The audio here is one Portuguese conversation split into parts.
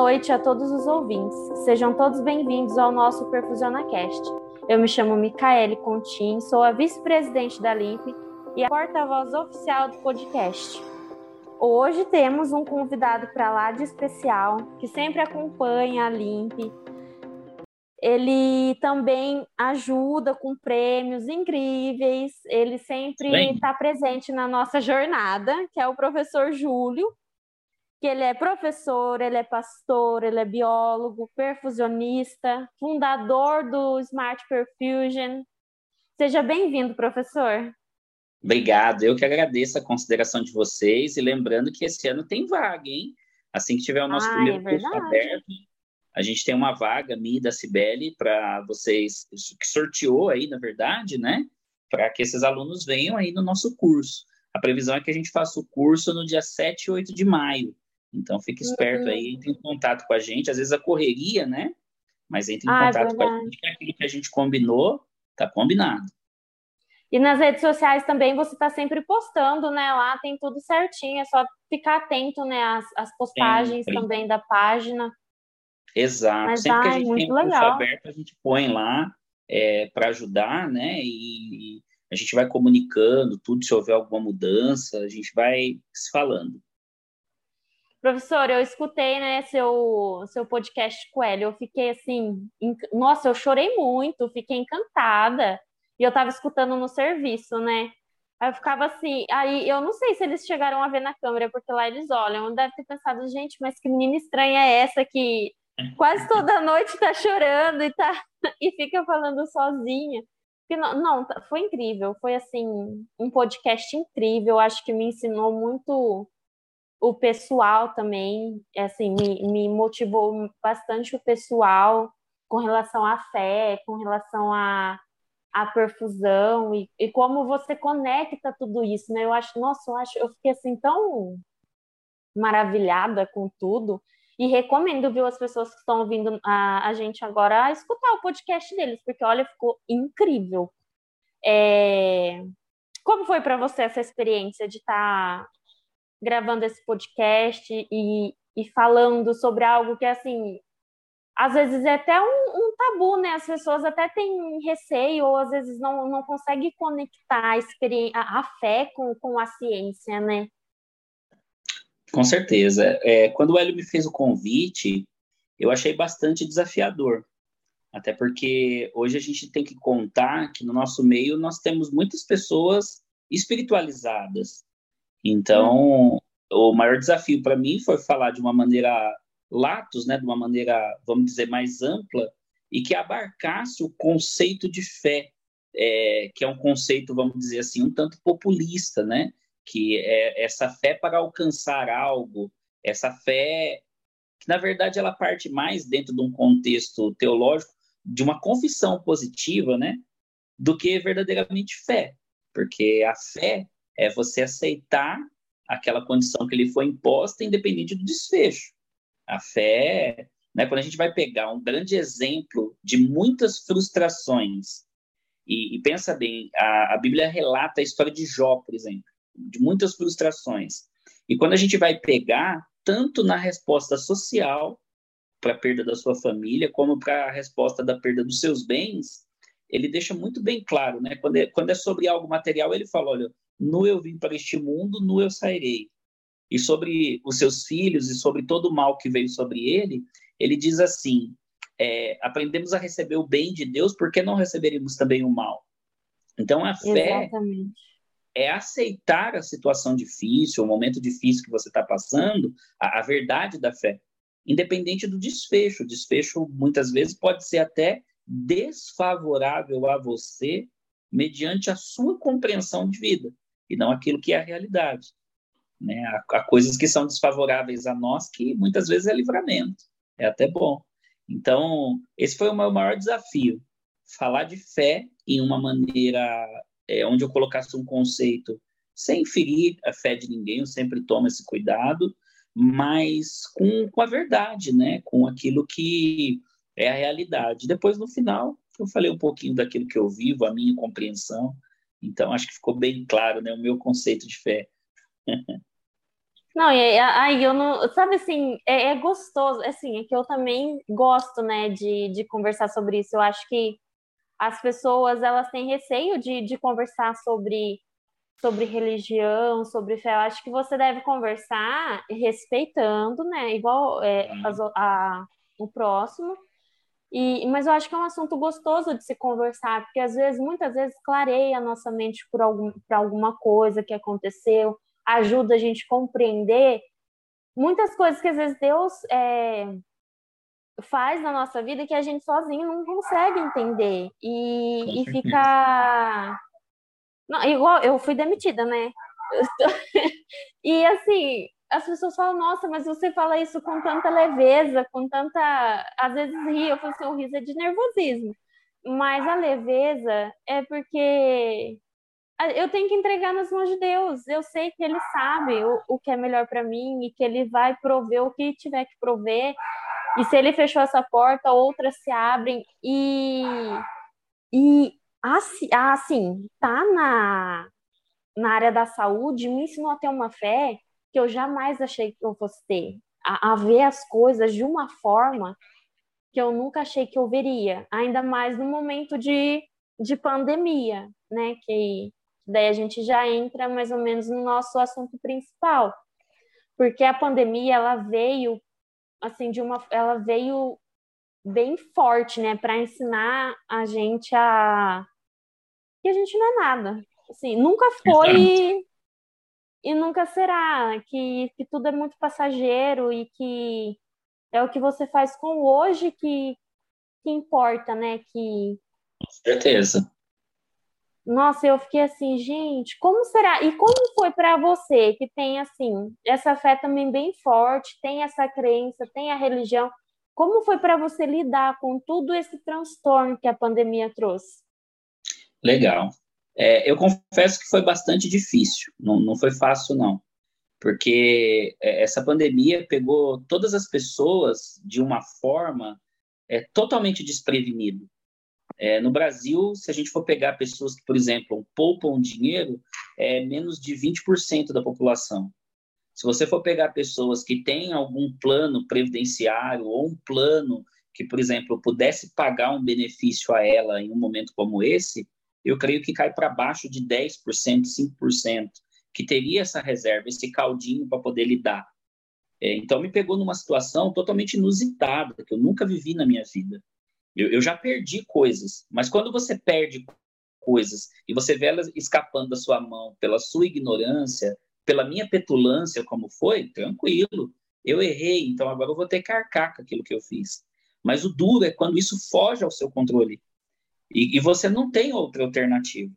noite a todos os ouvintes. Sejam todos bem-vindos ao nosso PerfusionaCast. Eu me chamo Micaele Contin, sou a vice-presidente da LIMP e a porta-voz oficial do podcast. Hoje temos um convidado para lá de especial, que sempre acompanha a LIMP. Ele também ajuda com prêmios incríveis, ele sempre está presente na nossa jornada, que é o professor Júlio, que ele é professor, ele é pastor, ele é biólogo, perfusionista, fundador do Smart Perfusion. Seja bem-vindo, professor. Obrigado, eu que agradeço a consideração de vocês e lembrando que esse ano tem vaga, hein? Assim que tiver o nosso ah, primeiro é curso aberto, a gente tem uma vaga, minha e da Cibele, para vocês, que sorteou aí, na verdade, né? Para que esses alunos venham aí no nosso curso. A previsão é que a gente faça o curso no dia 7 e 8 de maio. Então fique esperto uhum. aí, entre em contato com a gente. Às vezes a correria, né? Mas entre em ah, é contato é com a gente, que é aquilo que a gente combinou, tá combinado. E nas redes sociais também você está sempre postando, né? Lá tem tudo certinho, é só ficar atento, né? As, as postagens sempre. também da página. Exato. Mas, sempre ai, que a gente tem curso aberto, a gente põe lá é, para ajudar, né? E a gente vai comunicando tudo, se houver alguma mudança, a gente vai se falando. Professor, eu escutei, né, seu, seu podcast com ele, eu fiquei assim, nossa, eu chorei muito, fiquei encantada, e eu estava escutando no serviço, né, aí eu ficava assim, aí eu não sei se eles chegaram a ver na câmera, porque lá eles olham, deve ter pensado, gente, mas que menina estranha é essa que quase toda noite tá chorando e, tá, e fica falando sozinha. Não, não, foi incrível, foi assim, um podcast incrível, acho que me ensinou muito o pessoal também, assim, me, me motivou bastante o pessoal com relação à fé, com relação à, à perfusão e, e como você conecta tudo isso, né? Eu acho, nossa, eu acho, eu fiquei assim tão maravilhada com tudo e recomendo, viu, as pessoas que estão ouvindo a, a gente agora a escutar o podcast deles, porque olha, ficou incrível. É... Como foi para você essa experiência de estar tá gravando esse podcast e, e falando sobre algo que, assim, às vezes é até um, um, tabu, né? As pessoas até têm receio ou às vezes não, não conseguem conectar a, a fé com, com a ciência, né? Com certeza. É, quando o Hélio me fez o convite, eu achei bastante desafiador. Até porque hoje a gente tem que contar que no nosso meio nós temos muitas pessoas espiritualizadas, então, o maior desafio para mim foi falar de uma maneira latos, né, de uma maneira, vamos dizer, mais ampla e que abarcasse o conceito de fé, é, que é um conceito, vamos dizer assim, um tanto populista, né, que é essa fé para alcançar algo, essa fé que na verdade ela parte mais dentro de um contexto teológico de uma confissão positiva, né, do que verdadeiramente fé, porque a fé é você aceitar aquela condição que lhe foi imposta, independente do desfecho. A fé, né, quando a gente vai pegar um grande exemplo de muitas frustrações, e, e pensa bem, a, a Bíblia relata a história de Jó, por exemplo, de muitas frustrações. E quando a gente vai pegar, tanto na resposta social, para a perda da sua família, como para a resposta da perda dos seus bens, ele deixa muito bem claro, né? Quando é, quando é sobre algo material, ele fala: olha, nu eu vim para este mundo, nu eu sairei. E sobre os seus filhos e sobre todo o mal que veio sobre ele, ele diz assim: é, aprendemos a receber o bem de Deus, por que não receberíamos também o mal? Então a fé Exatamente. é aceitar a situação difícil, o momento difícil que você está passando, a, a verdade da fé, independente do desfecho. O desfecho muitas vezes pode ser até desfavorável a você mediante a sua compreensão de vida e não aquilo que é a realidade. Né? Há, há coisas que são desfavoráveis a nós que muitas vezes é livramento, é até bom. Então, esse foi o meu maior desafio, falar de fé em uma maneira é, onde eu colocasse um conceito sem ferir a fé de ninguém, eu sempre tomo esse cuidado, mas com, com a verdade, né? com aquilo que é a realidade. Depois, no final, eu falei um pouquinho daquilo que eu vivo, a minha compreensão, então, acho que ficou bem claro né, o meu conceito de fé. Não, e aí eu não. Sabe assim, é, é, gostoso. Assim, é que eu também gosto, né, de, de conversar sobre isso. Eu acho que as pessoas elas têm receio de, de conversar sobre, sobre religião, sobre fé. Eu acho que você deve conversar respeitando, né? Igual é, a, a, o próximo. E, mas eu acho que é um assunto gostoso de se conversar, porque às vezes, muitas vezes, clareia a nossa mente por algum, por alguma coisa que aconteceu ajuda a gente a compreender muitas coisas que às vezes Deus é, faz na nossa vida que a gente sozinho não consegue entender e, e fica não, igual eu fui demitida, né? e assim, as pessoas falam, nossa, mas você fala isso com tanta leveza, com tanta. Às vezes ri, eu falo assim, o riso é de nervosismo. Mas a leveza é porque eu tenho que entregar nas mãos de Deus. Eu sei que Ele sabe o, o que é melhor para mim e que Ele vai prover o que tiver que prover. E se Ele fechou essa porta, outras se abrem. E, e assim, assim, tá na, na área da saúde me ensinou a ter uma fé que eu jamais achei que eu fosse ter. A, a ver as coisas de uma forma que eu nunca achei que eu veria. Ainda mais no momento de, de pandemia, né? Que Daí a gente já entra mais ou menos no nosso assunto principal, porque a pandemia ela veio assim de uma, ela veio bem forte, né, para ensinar a gente a que a gente não é nada, assim, nunca foi e, nunca será, que, que tudo é muito passageiro e que é o que você faz com hoje que, que importa, né, que com certeza. Nossa, eu fiquei assim, gente, como será? E como foi para você que tem assim essa fé também bem forte, tem essa crença, tem a religião? Como foi para você lidar com tudo esse transtorno que a pandemia trouxe? Legal. É, eu confesso que foi bastante difícil, não, não foi fácil, não. Porque é, essa pandemia pegou todas as pessoas de uma forma é, totalmente desprevenida. É, no Brasil, se a gente for pegar pessoas que, por exemplo, poupam dinheiro, é menos de 20% da população. Se você for pegar pessoas que têm algum plano previdenciário ou um plano que, por exemplo, pudesse pagar um benefício a ela em um momento como esse, eu creio que cai para baixo de 10%, 5%, que teria essa reserva, esse caldinho para poder lidar. É, então, me pegou numa situação totalmente inusitada, que eu nunca vivi na minha vida. Eu, eu já perdi coisas, mas quando você perde coisas e você vê elas escapando da sua mão pela sua ignorância, pela minha petulância, como foi, tranquilo. Eu errei, então agora eu vou ter que arcar com aquilo que eu fiz. Mas o duro é quando isso foge ao seu controle. E, e você não tem outra alternativa.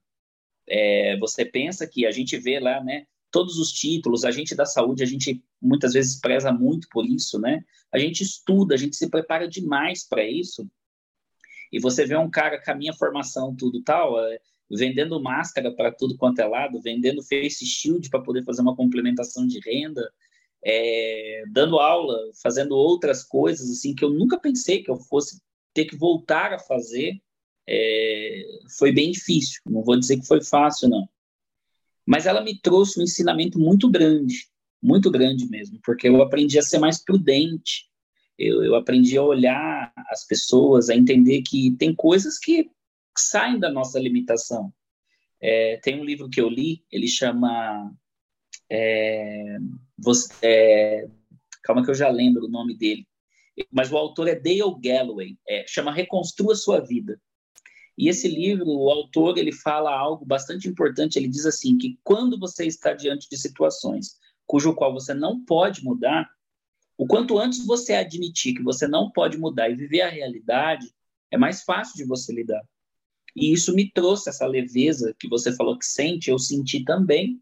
É, você pensa que a gente vê lá, né? Todos os títulos, a gente da saúde, a gente muitas vezes preza muito por isso, né? A gente estuda, a gente se prepara demais para isso e você vê um cara com a minha formação, tudo tal, é, vendendo máscara para tudo quanto é lado, vendendo face shield para poder fazer uma complementação de renda, é, dando aula, fazendo outras coisas assim que eu nunca pensei que eu fosse ter que voltar a fazer. É, foi bem difícil, não vou dizer que foi fácil, não. Mas ela me trouxe um ensinamento muito grande, muito grande mesmo, porque eu aprendi a ser mais prudente, eu, eu aprendi a olhar as pessoas, a entender que tem coisas que saem da nossa limitação. É, tem um livro que eu li, ele chama. É, você, é, calma que eu já lembro o nome dele. Mas o autor é Dale Galloway, é, chama Reconstrua Sua Vida. E esse livro, o autor, ele fala algo bastante importante. Ele diz assim que quando você está diante de situações cujo qual você não pode mudar, o quanto antes você admitir que você não pode mudar e viver a realidade, é mais fácil de você lidar. E isso me trouxe essa leveza que você falou que sente, eu senti também,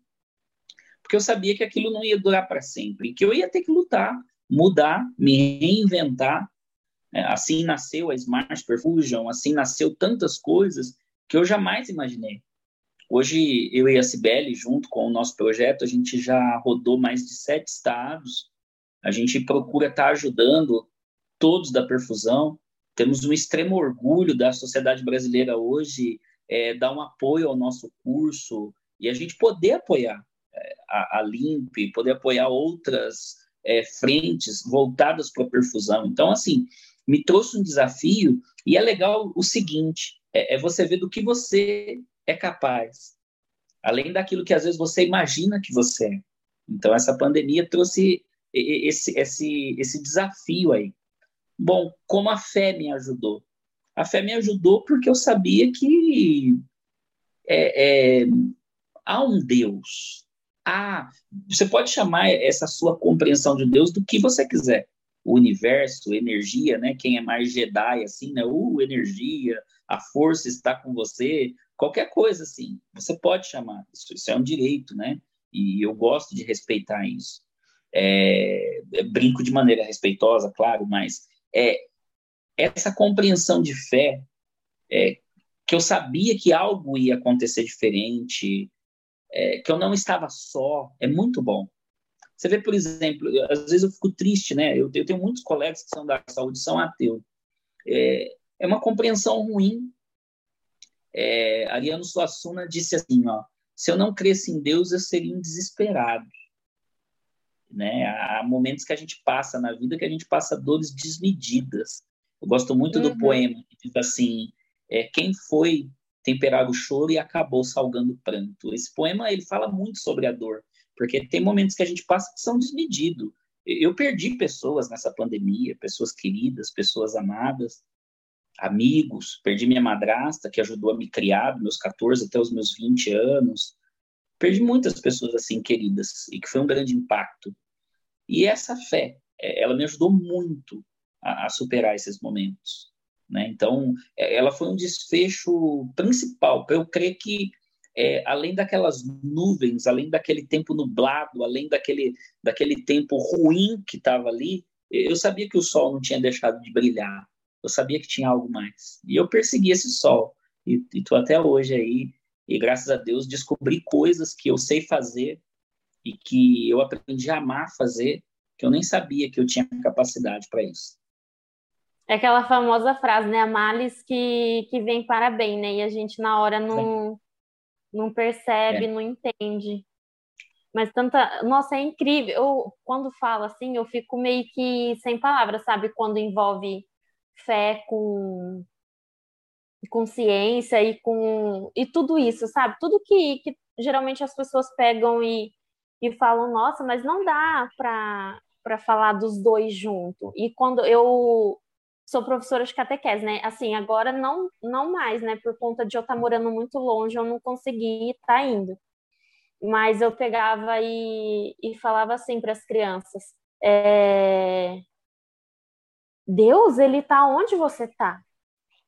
porque eu sabia que aquilo não ia durar para sempre, que eu ia ter que lutar, mudar, me reinventar. É, assim nasceu a Smart Perfusion, assim nasceu tantas coisas que eu jamais imaginei. Hoje, eu e a Cibele, junto com o nosso projeto, a gente já rodou mais de sete estados, a gente procura estar tá ajudando todos da perfusão. Temos um extremo orgulho da sociedade brasileira hoje é, dar um apoio ao nosso curso e a gente poder apoiar. É, a, a Limpe, poder apoiar outras é, frentes voltadas para a perfusão. Então, assim, me trouxe um desafio e é legal o seguinte, é, é você ver do que você é capaz, além daquilo que às vezes você imagina que você é. Então, essa pandemia trouxe esse, esse, esse desafio aí. Bom, como a fé me ajudou? A fé me ajudou porque eu sabia que é, é, há um Deus. Há, você pode chamar essa sua compreensão de Deus do que você quiser. Universo, energia, né? Quem é mais Jedi, assim, né? Uh, energia, a força está com você, qualquer coisa assim. Você pode chamar. Isso, isso é um direito, né? E eu gosto de respeitar isso. É, brinco de maneira respeitosa, claro, mas é, essa compreensão de fé, é, que eu sabia que algo ia acontecer diferente, é, que eu não estava só, é muito bom. Você vê, por exemplo, às vezes eu fico triste, né? Eu, eu tenho muitos colegas que são da saúde, são ateus. É, é uma compreensão ruim. É, Ariano Suassuna disse assim, ó, se eu não cresce em Deus, eu seria um desesperado. Né? Há momentos que a gente passa na vida que a gente passa dores desmedidas. Eu gosto muito uhum. do poema que diz assim: é, quem foi temperar o choro e acabou salgando o pranto. Esse poema ele fala muito sobre a dor, porque tem momentos que a gente passa que são desmedidos. Eu perdi pessoas nessa pandemia, pessoas queridas, pessoas amadas, amigos. Perdi minha madrasta, que ajudou a me criar, dos meus 14 até os meus 20 anos. Perdi muitas pessoas assim queridas e que foi um grande impacto. E essa fé, é, ela me ajudou muito a, a superar esses momentos. Né? Então, é, ela foi um desfecho principal para eu crer que, é, além daquelas nuvens, além daquele tempo nublado, além daquele, daquele tempo ruim que estava ali, eu sabia que o sol não tinha deixado de brilhar. Eu sabia que tinha algo mais. E eu persegui esse sol. E estou até hoje aí. E graças a Deus descobri coisas que eu sei fazer e que eu aprendi a amar fazer, que eu nem sabia que eu tinha capacidade para isso. É aquela famosa frase, né? A males que, que vem para bem, né? E a gente na hora não, não percebe, é. não entende. Mas tanta. Nossa, é incrível. Eu, quando falo assim, eu fico meio que sem palavras, sabe? Quando envolve fé com consciência e com e tudo isso, sabe? Tudo que, que geralmente as pessoas pegam e, e falam, nossa, mas não dá para para falar dos dois junto. E quando eu sou professora de catequese, né? Assim, agora não não mais, né? Por conta de eu estar morando muito longe, eu não consegui estar tá indo. Mas eu pegava e, e falava assim para as crianças: é... Deus, ele está onde você está?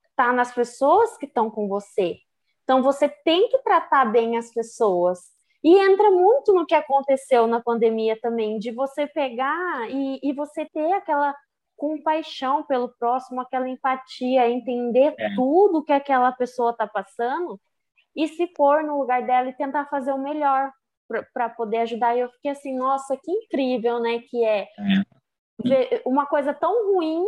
Está nas pessoas que estão com você. Então você tem que tratar bem as pessoas. E entra muito no que aconteceu na pandemia também, de você pegar e, e você ter aquela compaixão pelo próximo, aquela empatia, entender é. tudo que aquela pessoa está passando e se pôr no lugar dela e tentar fazer o melhor para poder ajudar. E eu fiquei assim, nossa, que incrível, né? Que é, é. uma coisa tão ruim,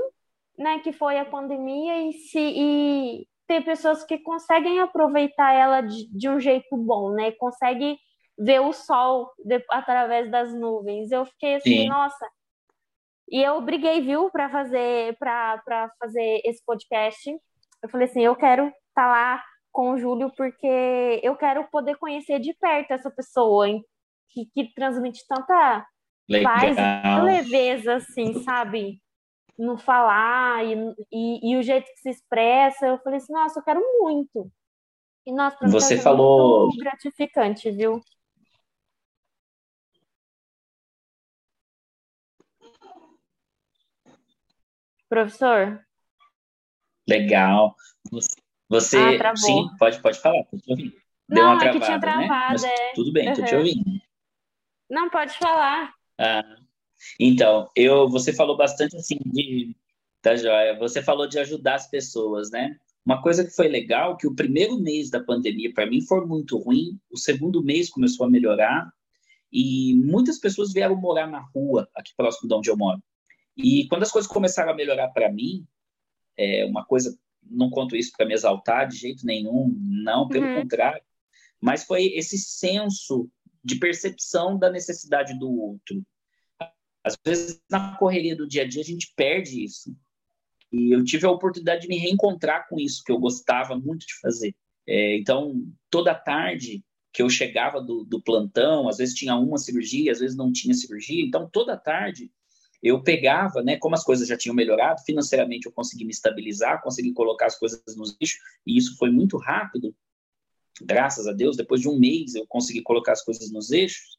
né? Que foi a pandemia e se e ter pessoas que conseguem aproveitar ela de, de um jeito bom, né? Consegue ver o sol de, através das nuvens. Eu fiquei assim, Sim. nossa, e eu briguei, viu, para fazer para fazer esse podcast. Eu falei assim, eu quero estar tá lá com o Júlio porque eu quero poder conhecer de perto essa pessoa hein, que, que transmite tanta Legal. paz e leveza, assim, sabe? No falar e, e, e, o jeito que se expressa. Eu falei assim, nossa, eu quero muito. E nossa, você falou muito gratificante, viu? Professor? Legal. Você, ah, sim, pode, pode falar, tô te ouvindo. Deu Não, uma travada, tinha travado, né? é... Tudo bem, uhum. tô te ouvindo. Não, pode falar. Ah, então, eu, você falou bastante assim de, tá joia, você falou de ajudar as pessoas, né? Uma coisa que foi legal, que o primeiro mês da pandemia para mim foi muito ruim, o segundo mês começou a melhorar e muitas pessoas vieram morar na rua, aqui próximo de onde eu moro. E quando as coisas começaram a melhorar para mim, é uma coisa, não conto isso para me exaltar de jeito nenhum, não, pelo uhum. contrário, mas foi esse senso de percepção da necessidade do outro. Às vezes, na correria do dia a dia, a gente perde isso. E eu tive a oportunidade de me reencontrar com isso, que eu gostava muito de fazer. É, então, toda tarde que eu chegava do, do, plantão, às vezes tinha uma cirurgia, às vezes não tinha cirurgia. Então, toda tarde eu pegava, né, como as coisas já tinham melhorado, financeiramente eu consegui me estabilizar, consegui colocar as coisas nos eixos, e isso foi muito rápido. Graças a Deus, depois de um mês eu consegui colocar as coisas nos eixos.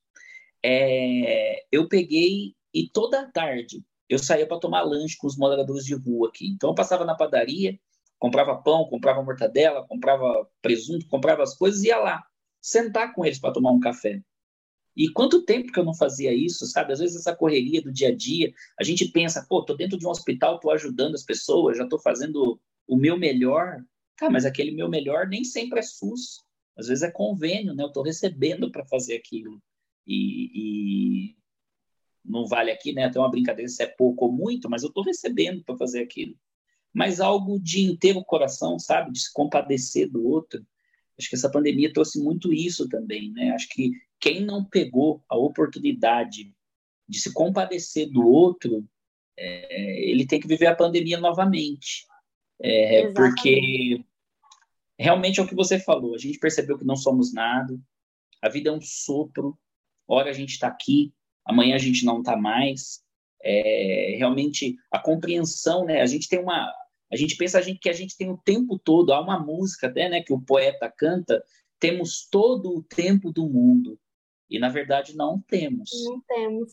É, eu peguei e toda tarde eu saía para tomar lanche com os moradores de rua aqui. Então eu passava na padaria, comprava pão, comprava mortadela, comprava presunto, comprava as coisas e ia lá sentar com eles para tomar um café. E quanto tempo que eu não fazia isso, sabe? Às vezes essa correria do dia a dia, a gente pensa, pô, tô dentro de um hospital, tô ajudando as pessoas, já tô fazendo o meu melhor. Tá, mas aquele meu melhor nem sempre é SUS. Às vezes é convênio, né? Eu tô recebendo para fazer aquilo. E, e, não vale aqui, né? Até uma brincadeira se é pouco ou muito, mas eu estou recebendo para fazer aquilo. Mas algo de inteiro coração, sabe? De se compadecer do outro. Acho que essa pandemia trouxe muito isso também, né? Acho que quem não pegou a oportunidade de se compadecer do outro, é, ele tem que viver a pandemia novamente. É, porque realmente é o que você falou, a gente percebeu que não somos nada, a vida é um sopro, ora a gente está aqui, amanhã a gente não está mais. É, realmente a compreensão, né? A gente tem uma, a gente pensa a gente, que a gente tem o tempo todo. Há uma música até, né, que o poeta canta. Temos todo o tempo do mundo e na verdade não temos. Não temos.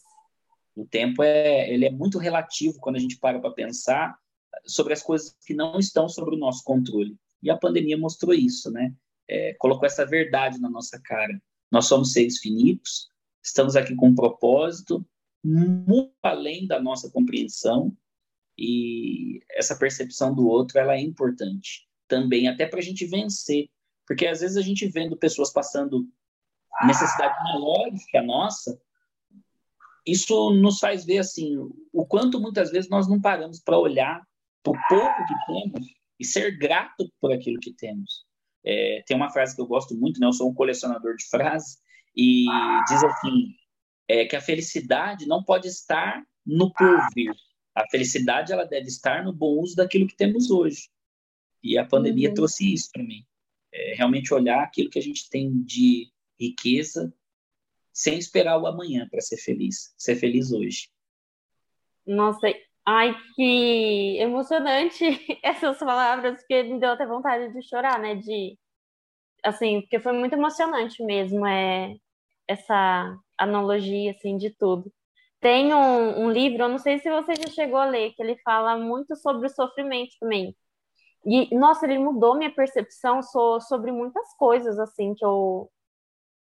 O tempo é, ele é muito relativo quando a gente para para pensar sobre as coisas que não estão sob o nosso controle. E a pandemia mostrou isso, né? É, colocou essa verdade na nossa cara. Nós somos seres finitos, Estamos aqui com um propósito muito além da nossa compreensão e essa percepção do outro ela é importante também até para a gente vencer, porque às vezes a gente vendo pessoas passando necessidades maiores que a nossa, isso nos faz ver assim o quanto muitas vezes nós não paramos para olhar para o pouco que temos e ser grato por aquilo que temos. É, tem uma frase que eu gosto muito, né? Eu sou um colecionador de frases e diz assim é, que a felicidade não pode estar no porvir. A felicidade ela deve estar no bom uso daquilo que temos hoje. E a pandemia uhum. trouxe isso para mim. É, realmente olhar aquilo que a gente tem de riqueza sem esperar o amanhã para ser feliz. Ser feliz hoje. Nossa, ai que emocionante essas palavras, porque me deu até vontade de chorar, né? De assim, porque foi muito emocionante mesmo. É essa analogia assim de tudo. Tem um, um, livro, eu não sei se você já chegou a ler, que ele fala muito sobre o sofrimento também. E, nossa, ele mudou minha percepção so, sobre muitas coisas, assim, que eu,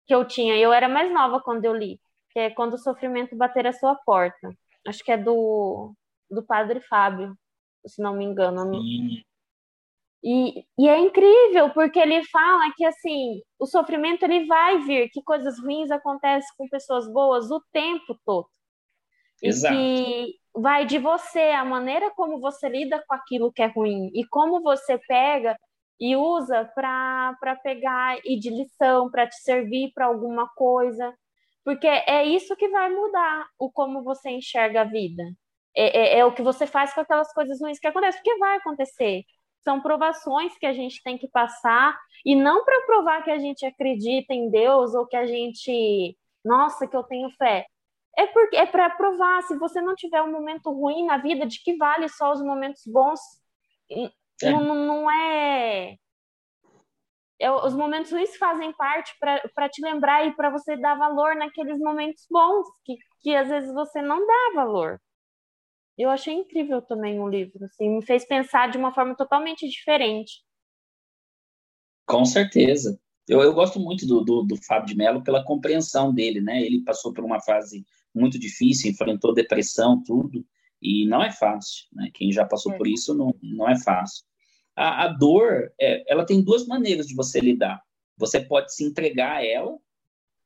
que eu tinha. Eu era mais nova quando eu li, que é Quando o Sofrimento Bater a Sua Porta. Acho que é do, do Padre Fábio, se não me engano. Sim. E, e, é incrível, porque ele fala que, assim, o sofrimento ele vai vir, que coisas ruins acontecem com pessoas boas o tempo todo. Exato. E que vai de você, a maneira como você lida com aquilo que é ruim e como você pega e usa para pegar e de lição, para te servir para alguma coisa. Porque é isso que vai mudar o como você enxerga a vida. É, é, é o que você faz com aquelas coisas ruins que acontecem, porque vai acontecer são provações que a gente tem que passar e não para provar que a gente acredita em Deus ou que a gente, nossa, que eu tenho fé. É porque é para provar se você não tiver um momento ruim na vida, de que vale só os momentos bons. É. Não, não é... é os momentos ruins fazem parte para te lembrar e para você dar valor naqueles momentos bons que, que às vezes você não dá valor. Eu achei incrível também o livro, assim, me fez pensar de uma forma totalmente diferente. Com certeza. Eu, eu gosto muito do, do, do Fábio de Mello pela compreensão dele, né? Ele passou por uma fase muito difícil, enfrentou depressão, tudo, e não é fácil, né? Quem já passou é. por isso não, não é fácil. A, a dor, é, ela tem duas maneiras de você lidar. Você pode se entregar a ela,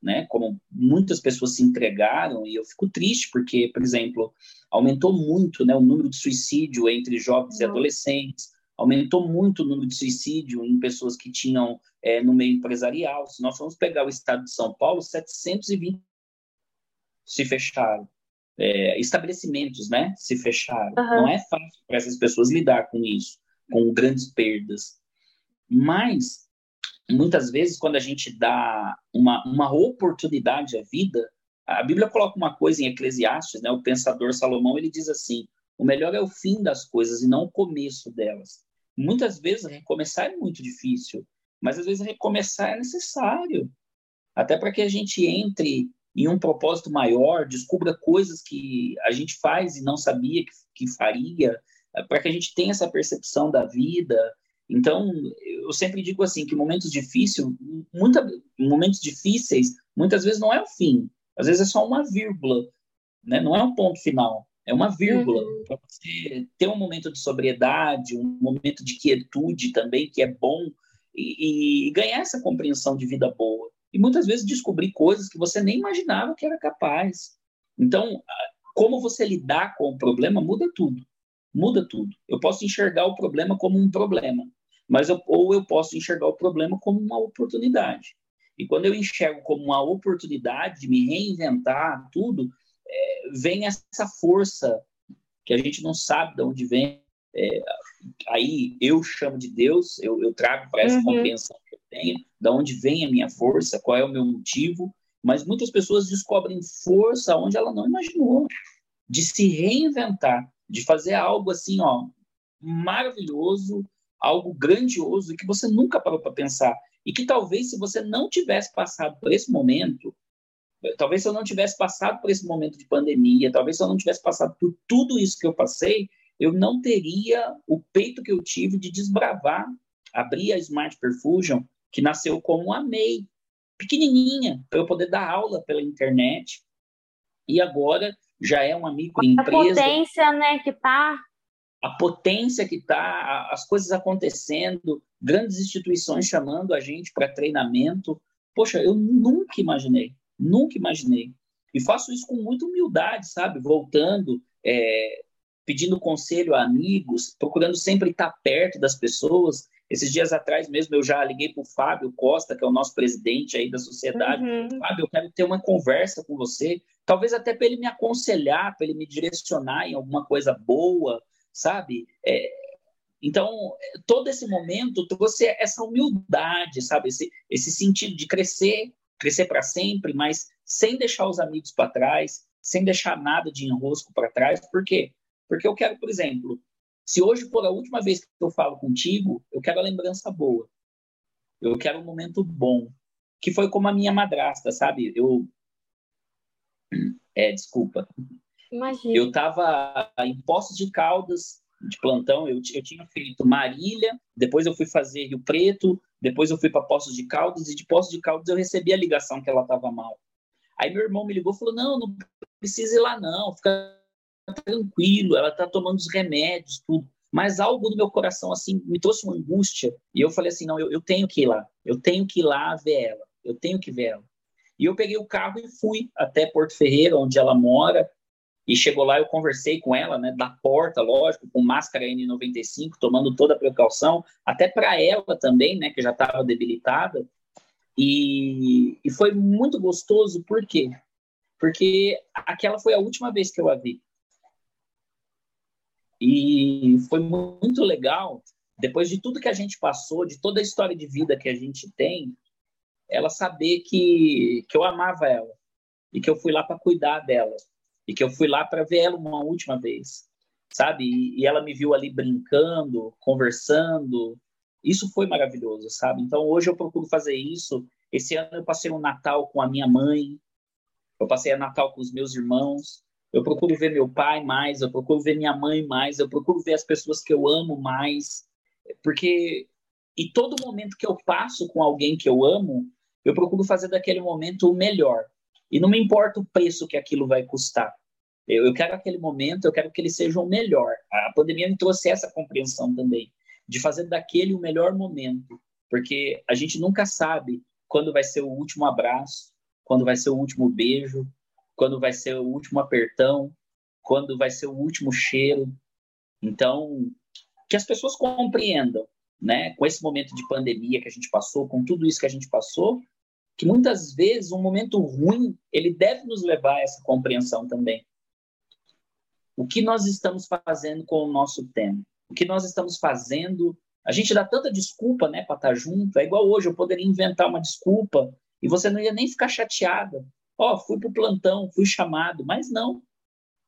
né? Como muitas pessoas se entregaram e eu fico triste porque, por exemplo, aumentou muito, né, o número de suicídio entre jovens e adolescentes. aumentou muito o número de suicídio em pessoas que tinham é, no meio empresarial. Se nós formos pegar o estado de São Paulo, 720 se fecharam. É, estabelecimentos, né, se fecharam. Uhum. Não é fácil para essas pessoas lidar com isso, com grandes perdas. Mas, muitas vezes, quando a gente dá uma, uma oportunidade à vida, a Bíblia coloca uma coisa em Eclesiastes, né, o pensador Salomão, ele diz assim, o melhor é o fim das coisas e não o começo delas. Muitas vezes recomeçar é muito difícil, mas às vezes recomeçar é necessário. Até para que a gente entre em um propósito maior, descubra coisas que a gente faz e não sabia que, que faria, para que a gente tenha essa percepção da vida. Então, eu sempre digo assim que momentos difíceis, muita, momentos difíceis, muitas vezes não é o fim, às vezes é só uma vírgula, né? Não é um ponto final. É uma vírgula uhum. para você ter um momento de sobriedade, um momento de quietude também, que é bom, e, e, ganhar essa compreensão de vida boa. E muitas vezes descobrir coisas que você nem imaginava que era capaz. Então, como você lidar com o problema muda tudo. Muda tudo. Eu posso enxergar o problema como um problema, mas eu, ou eu posso enxergar o problema como uma oportunidade. E quando eu enxergo como uma oportunidade de me reinventar, tudo, é, vem essa força que a gente não sabe de onde vem. É, aí eu chamo de Deus, eu, eu trago para essa uhum. compreensão que eu tenho, de onde vem a minha força, qual é o meu motivo. Mas muitas pessoas descobrem força onde ela não imaginou, de se reinventar, de fazer algo assim, ó, maravilhoso, algo grandioso que você nunca parou para pensar. E que talvez, se você não tivesse passado por esse momento, Talvez se eu não tivesse passado por esse momento de pandemia, talvez se eu não tivesse passado por tudo isso que eu passei, eu não teria o peito que eu tive de desbravar, abrir a Smart Perfusion, que nasceu como a MEI, pequenininha, para eu poder dar aula pela internet. E agora já é uma microempresa. A potência, né, que tá a potência que está, as coisas acontecendo, grandes instituições chamando a gente para treinamento. Poxa, eu nunca imaginei. Nunca imaginei. E faço isso com muita humildade, sabe? Voltando, é, pedindo conselho a amigos, procurando sempre estar perto das pessoas. Esses dias atrás mesmo eu já liguei para o Fábio Costa, que é o nosso presidente aí da sociedade. Uhum. Fábio, eu quero ter uma conversa com você, talvez até para ele me aconselhar, para ele me direcionar em alguma coisa boa, sabe? É, então, todo esse momento trouxe essa humildade, sabe? Esse, esse sentido de crescer crescer para sempre, mas sem deixar os amigos para trás, sem deixar nada de enrosco para trás. Por quê? Porque eu quero, por exemplo, se hoje for a última vez que eu falo contigo, eu quero a lembrança boa. Eu quero um momento bom. Que foi como a minha madrasta, sabe? Eu. É, desculpa. Imagina. Eu estava em Poços de Caldas, de plantão, eu, eu tinha feito Marília, depois eu fui fazer Rio Preto, depois eu fui para Poços de Caldas, e de Poços de Caldas eu recebi a ligação que ela estava mal. Aí meu irmão me ligou e falou: Não, não precisa ir lá, não, fica tranquilo, ela está tomando os remédios, tudo. Mas algo no meu coração, assim, me trouxe uma angústia. E eu falei assim: Não, eu, eu tenho que ir lá, eu tenho que ir lá ver ela, eu tenho que ver ela. E eu peguei o carro e fui até Porto Ferreira, onde ela mora, e chegou lá, eu conversei com ela, né, da porta, lógico, com máscara N95, tomando toda a precaução, até para ela também, né, que já estava debilitada. E, e foi muito gostoso, por quê? Porque aquela foi a última vez que eu a vi. E foi muito legal, depois de tudo que a gente passou, de toda a história de vida que a gente tem, ela saber que, que eu amava ela e que eu fui lá para cuidar dela e que eu fui lá para ver ela uma última vez, sabe? E, e, ela me viu ali brincando, conversando. Isso foi maravilhoso, sabe? Então hoje eu procuro fazer isso. Esse ano eu passei um Natal com a minha mãe, eu passei a Natal com os meus irmãos. Eu procuro ver meu pai mais, eu procuro ver minha mãe mais, eu procuro ver as pessoas que eu amo mais, porque e todo momento que eu passo com alguém que eu amo, eu procuro fazer daquele momento o melhor. E não me importa o preço que aquilo vai custar. Eu, eu quero aquele momento, eu quero que ele seja o melhor. A pandemia me trouxe essa compreensão também, de fazer daquele o melhor momento. Porque a gente nunca sabe quando vai ser o último abraço, quando vai ser o último beijo, quando vai ser o último apertão, quando vai ser o último cheiro. Então, que as pessoas compreendam, né, com esse momento de pandemia que a gente passou, com tudo isso que a gente passou, que muitas vezes um momento ruim, ele deve nos levar a essa compreensão também. O que nós estamos fazendo com o nosso tempo? O que nós estamos fazendo? A gente dá tanta desculpa, né, para estar tá junto. É igual hoje, eu poderia inventar uma desculpa e você não ia nem ficar chateada. Ó, oh, fui para o plantão, fui chamado, mas não.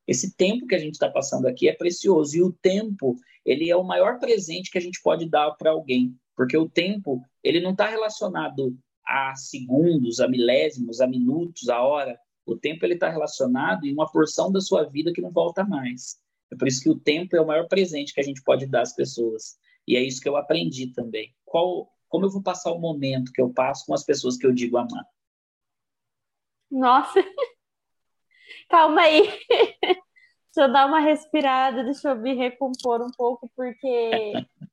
Esse tempo que a gente está passando aqui é precioso e o tempo ele é o maior presente que a gente pode dar para alguém, porque o tempo ele não está relacionado a segundos, a milésimos, a minutos, a hora. O tempo ele está relacionado em uma porção da sua vida que não volta mais. É por isso que o tempo é o maior presente que a gente pode dar às pessoas. E é isso que eu aprendi também. Qual, como eu vou passar o momento que eu passo com as pessoas que eu digo amar? Nossa, calma aí. Deixa eu dar uma respirada, deixa eu me recompor um pouco, porque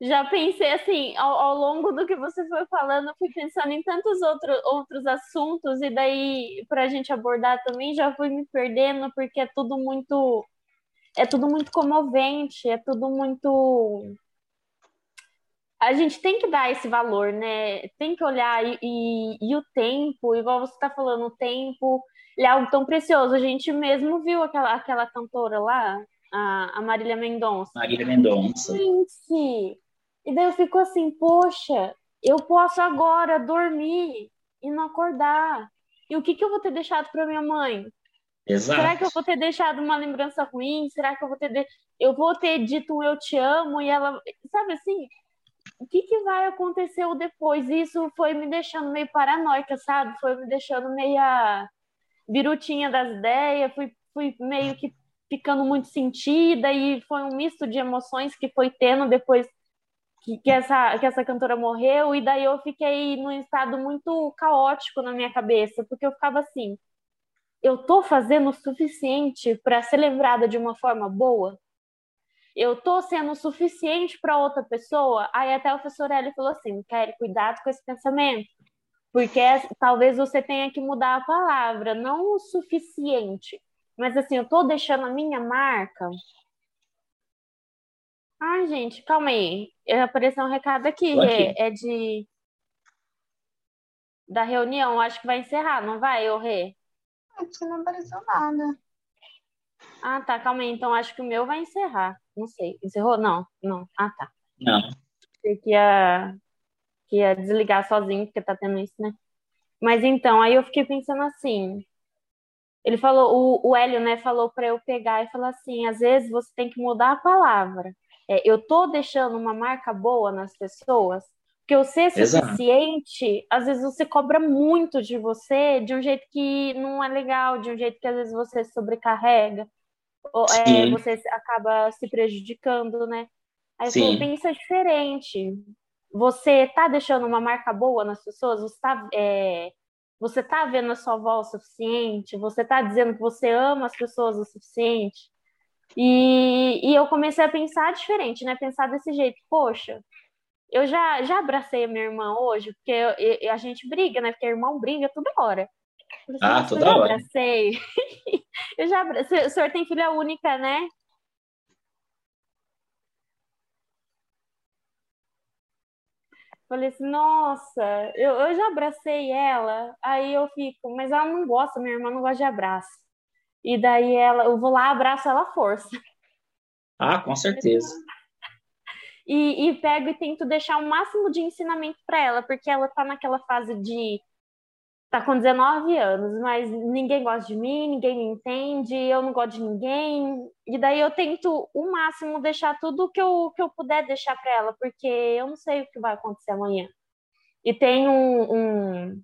já pensei assim, ao, ao, longo do que você foi falando, fui pensando em tantos outro, outros assuntos, e daí, para a gente abordar também, já fui me perdendo, porque é tudo muito. É tudo muito comovente, é tudo muito. A gente tem que dar esse valor, né? Tem que olhar e, e, e o tempo, igual você está falando, o tempo ele é algo tão precioso. A gente mesmo viu aquela, aquela cantora lá, a, a Marília Mendonça. Marília Mendonça. Gente! E daí eu fico assim, poxa, eu posso agora dormir e não acordar. E o que, que eu vou ter deixado para minha mãe? Exato. Será que eu vou ter deixado uma lembrança ruim? Será que eu vou ter de... eu vou ter dito eu te amo e ela, sabe assim, o que, que vai acontecer depois? Isso foi me deixando meio paranoica, sabe? Foi me deixando meia birutinha das ideias, fui, fui meio que ficando muito sentida e foi um misto de emoções que foi tendo depois que, que, essa, que essa cantora morreu, e daí eu fiquei num estado muito caótico na minha cabeça, porque eu ficava assim: eu tô fazendo o suficiente para ser lembrada de uma forma boa? Eu tô sendo o suficiente para outra pessoa? Aí até o professor Eli falou assim: Kelly, cuidado com esse pensamento porque talvez você tenha que mudar a palavra, não o suficiente, mas assim, eu estou deixando a minha marca. Ai, gente, calma aí. Apareceu um recado aqui, é, é, de da reunião, acho que vai encerrar, não vai, ô Rê? Acho que não apareceu nada. Ah, tá, calma aí, então acho que o meu vai encerrar. Não sei. Encerrou? Não, não. Ah, tá. Não. Achei que ia que ia desligar sozinho, porque tá tendo isso, né? Mas então, aí eu fiquei pensando assim. Ele falou, o, o Hélio, né, falou para eu pegar e falar assim: às vezes você tem que mudar a palavra. É, eu tô deixando uma marca boa nas pessoas, porque o ser suficiente, Exato. às vezes você cobra muito de você de um jeito que não é legal, de um jeito que às vezes você sobrecarrega, ou é, você acaba se prejudicando, né? Aí Sim. eu pensa diferente você está deixando uma marca boa nas pessoas? Você está é, você tá vendo a sua voz o suficiente? Você está dizendo que você ama as pessoas o suficiente? E, e eu comecei a pensar diferente, né? Pensar desse jeito. Poxa, eu já, já abracei a minha irmã hoje, porque eu, eu, a gente briga, né? Porque irmão briga toda hora. Ah, toda hora. Abracei. eu já abracei. O senhor tem filha única, né? Falei assim, nossa, eu, eu já abracei ela, aí eu fico, mas ela não gosta, minha irmã não gosta de abraço. E daí ela, eu vou lá, abraço ela à força. Ah, com certeza. E, e pego e tento deixar o máximo de ensinamento para ela, porque ela tá naquela fase de tá com 19 anos, mas ninguém gosta de mim, ninguém me entende, eu não gosto de ninguém. E daí eu tento o máximo deixar tudo que eu, que eu puder deixar para ela, porque eu não sei o que vai acontecer amanhã. E tem um, um,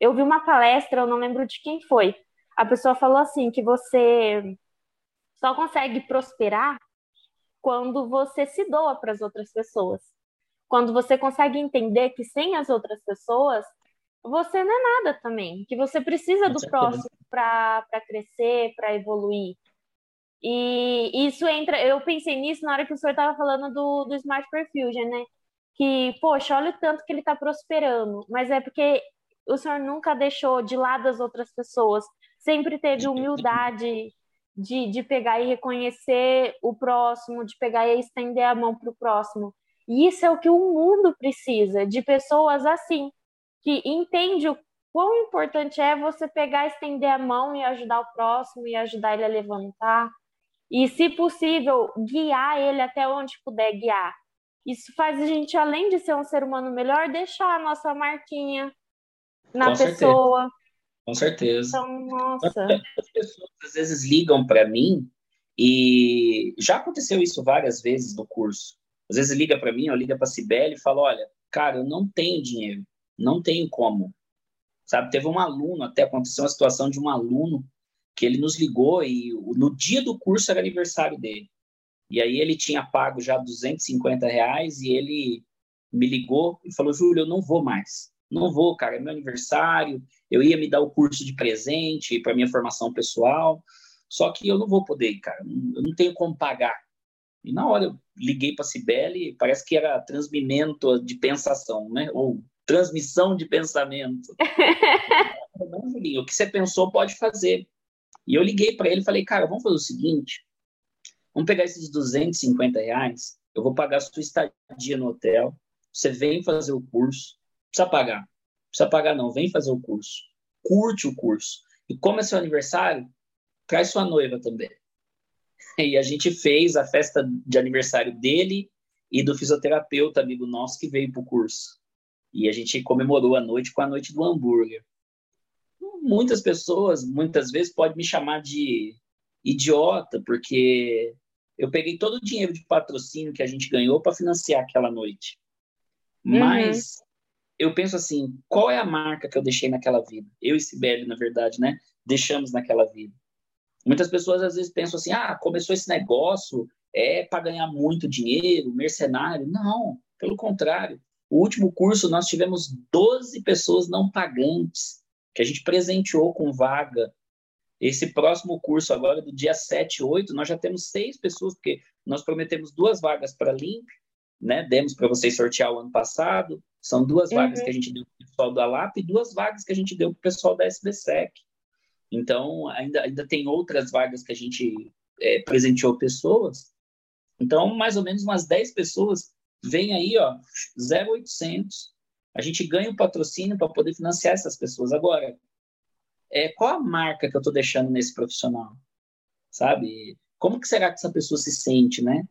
Eu vi uma palestra, eu não lembro de quem foi. A pessoa falou assim: que você só consegue prosperar quando você se doa para as outras pessoas. Quando você consegue entender que sem as outras pessoas você não é nada também, que você precisa do próximo para crescer, para evoluir. E isso entra, eu pensei nisso na hora que o senhor estava falando do, do Smart Perfusion, né? Que, poxa, olha o tanto que ele está prosperando, mas é porque o senhor nunca deixou de lado as outras pessoas, sempre teve humildade de, de pegar e reconhecer o próximo, de pegar e estender a mão para o próximo. E isso é o que o mundo precisa, de pessoas assim, que entende o quão importante é você pegar, estender a mão e ajudar o próximo e ajudar ele a levantar. E, se possível, guiar ele até onde puder guiar. Isso faz a gente, além de ser um ser humano melhor, deixar a nossa marquinha na Com pessoa. Certeza. Com certeza. Então, nossa. As pessoas às vezes ligam para mim e já aconteceu isso várias vezes no curso. Às vezes liga para mim, ou liga para a Cibele e fala: Olha, cara, eu não tenho dinheiro, não tenho como. Sabe, teve um aluno, até aconteceu uma situação de um aluno que ele nos ligou e no dia do curso era aniversário dele. E aí ele tinha pago já 250 reais e ele me ligou e falou: Júlio, eu não vou mais. Não vou, cara, é meu aniversário. Eu ia me dar o curso de presente para minha formação pessoal, só que eu não vou poder, cara. Eu não tenho como pagar. E na hora eu liguei para a Cibele, parece que era transmimento de pensação, né? Ou transmissão de pensamento. não, Julinho, o que você pensou pode fazer. E eu liguei para ele e falei, cara, vamos fazer o seguinte, vamos pegar esses 250 reais, eu vou pagar a sua estadia no hotel, você vem fazer o curso, precisa pagar, precisa pagar não, vem fazer o curso, curte o curso. E como é seu aniversário, traz sua noiva também. E a gente fez a festa de aniversário dele e do fisioterapeuta amigo nosso que veio para o curso. E a gente comemorou a noite com a noite do hambúrguer. Muitas pessoas, muitas vezes, podem me chamar de idiota, porque eu peguei todo o dinheiro de patrocínio que a gente ganhou para financiar aquela noite. Uhum. Mas eu penso assim, qual é a marca que eu deixei naquela vida? Eu e Sibeli, na verdade, né? Deixamos naquela vida. Muitas pessoas às vezes pensam assim: ah, começou esse negócio é para ganhar muito dinheiro, mercenário. Não, pelo contrário. O último curso nós tivemos 12 pessoas não pagantes que a gente presenteou com vaga. Esse próximo curso agora, do dia 7 e 8, nós já temos seis pessoas, porque nós prometemos duas vagas para Limp, né? Demos para vocês sortear o ano passado. São duas uhum. vagas que a gente deu para o pessoal da LAP e duas vagas que a gente deu para o pessoal da SBSEC. Então, ainda, ainda tem outras vagas que a gente é, presenteou pessoas. Então, mais ou menos umas 10 pessoas vêm aí, ó, 0,800. A gente ganha o patrocínio para poder financiar essas pessoas. Agora, é, qual a marca que eu estou deixando nesse profissional? Sabe? Como que será que essa pessoa se sente, né?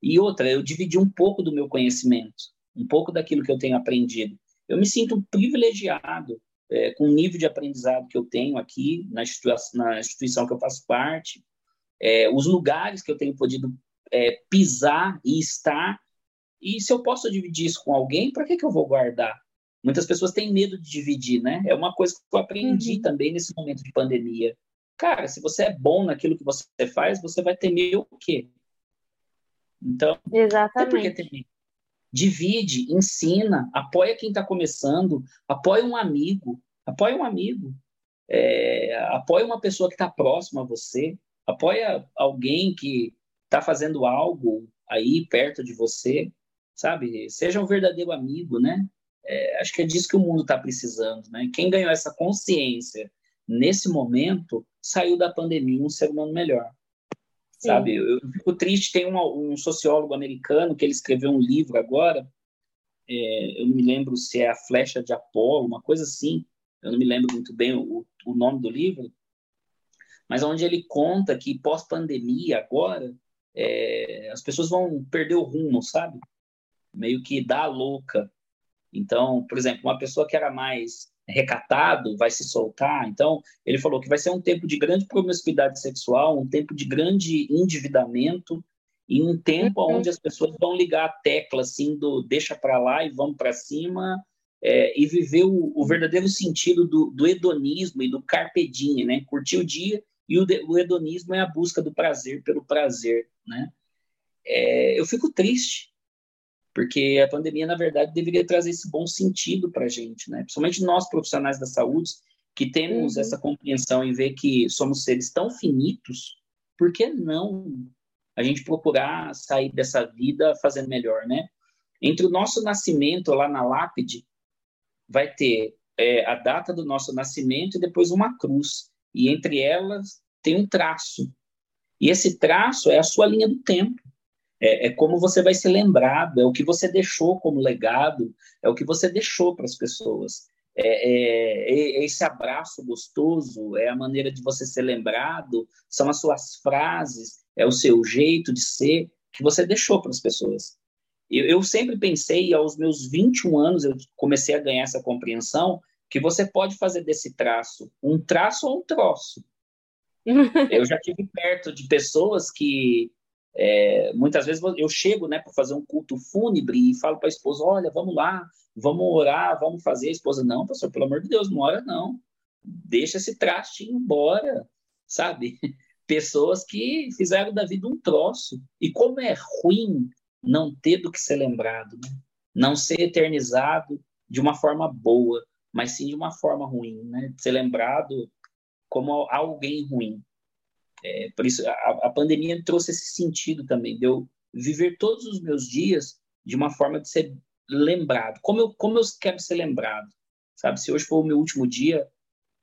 E outra, eu dividi um pouco do meu conhecimento, um pouco daquilo que eu tenho aprendido. Eu me sinto privilegiado é, com o nível de aprendizado que eu tenho aqui na, na instituição que eu faço parte, é, os lugares que eu tenho podido é, pisar e estar. E se eu posso dividir isso com alguém, para que, que eu vou guardar? Muitas pessoas têm medo de dividir, né? É uma coisa que eu aprendi uhum. também nesse momento de pandemia. Cara, se você é bom naquilo que você faz, você vai temer o quê? Então, Exatamente. Não é porque temer divide, ensina, apoia quem está começando, apoia um amigo, apoia um amigo, é, apoia uma pessoa que está próxima a você, apoia alguém que está fazendo algo aí perto de você, sabe? Seja um verdadeiro amigo, né? É, acho que é disso que o mundo está precisando, né? Quem ganhou essa consciência nesse momento saiu da pandemia um ser humano melhor. Sim. sabe? Eu, eu, fico triste, tem um, um, sociólogo americano que ele escreveu um livro agora, é, eu não me lembro se é A Flecha de Apolo, uma coisa assim, eu não me lembro muito bem o, o nome do livro, mas onde ele conta que pós-pandemia agora, é, as pessoas vão perder o rumo, sabe? Meio que dá louca. Então, por exemplo, uma pessoa que era mais recatado, vai se soltar. Então, ele falou que vai ser um tempo de grande promiscuidade sexual, um tempo de grande endividamento e um tempo uhum. onde as pessoas vão ligar a tecla assim do deixa para lá e vamos para cima é, e viver o, o, verdadeiro sentido do, do hedonismo e do carpe diem, né? Curtir o dia e o, o hedonismo é a busca do prazer pelo prazer, né? É, eu fico triste porque a pandemia, na verdade, deveria trazer esse bom sentido para a gente, né? Principalmente nós, profissionais da saúde, que temos uhum. essa compreensão e ver que somos seres tão finitos, por que não a gente procurar sair dessa vida fazendo melhor, né? Entre o nosso nascimento lá na lápide, vai ter é, a data do nosso nascimento e depois uma cruz. E entre elas tem um traço. E esse traço é a sua linha do tempo. É, é, como você vai ser lembrado, é o que você deixou como legado, é o que você deixou para as pessoas. É, é, é, esse abraço gostoso, é a maneira de você ser lembrado, são as suas frases, é o seu jeito de ser que você deixou para as pessoas. Eu, eu sempre pensei, aos meus 21 anos, eu comecei a ganhar essa compreensão, que você pode fazer desse traço um traço ou um troço. eu já tive perto de pessoas que é, muitas vezes eu chego né, para fazer um culto fúnebre e falo para a esposa: olha, vamos lá, vamos orar, vamos fazer. A esposa: não, pastor, pelo amor de Deus, não ora não. Deixa esse traste ir embora, sabe? Pessoas que fizeram da vida um troço. E como é ruim não ter do que ser lembrado, né? não ser eternizado de uma forma boa, mas sim de uma forma ruim, né? Ser lembrado como alguém ruim. É, por isso, a, a, pandemia trouxe esse sentido também, de eu viver todos os meus dias de uma forma de ser lembrado. Como eu, como eu quero ser lembrado? Sabe, se hoje for o meu último dia, o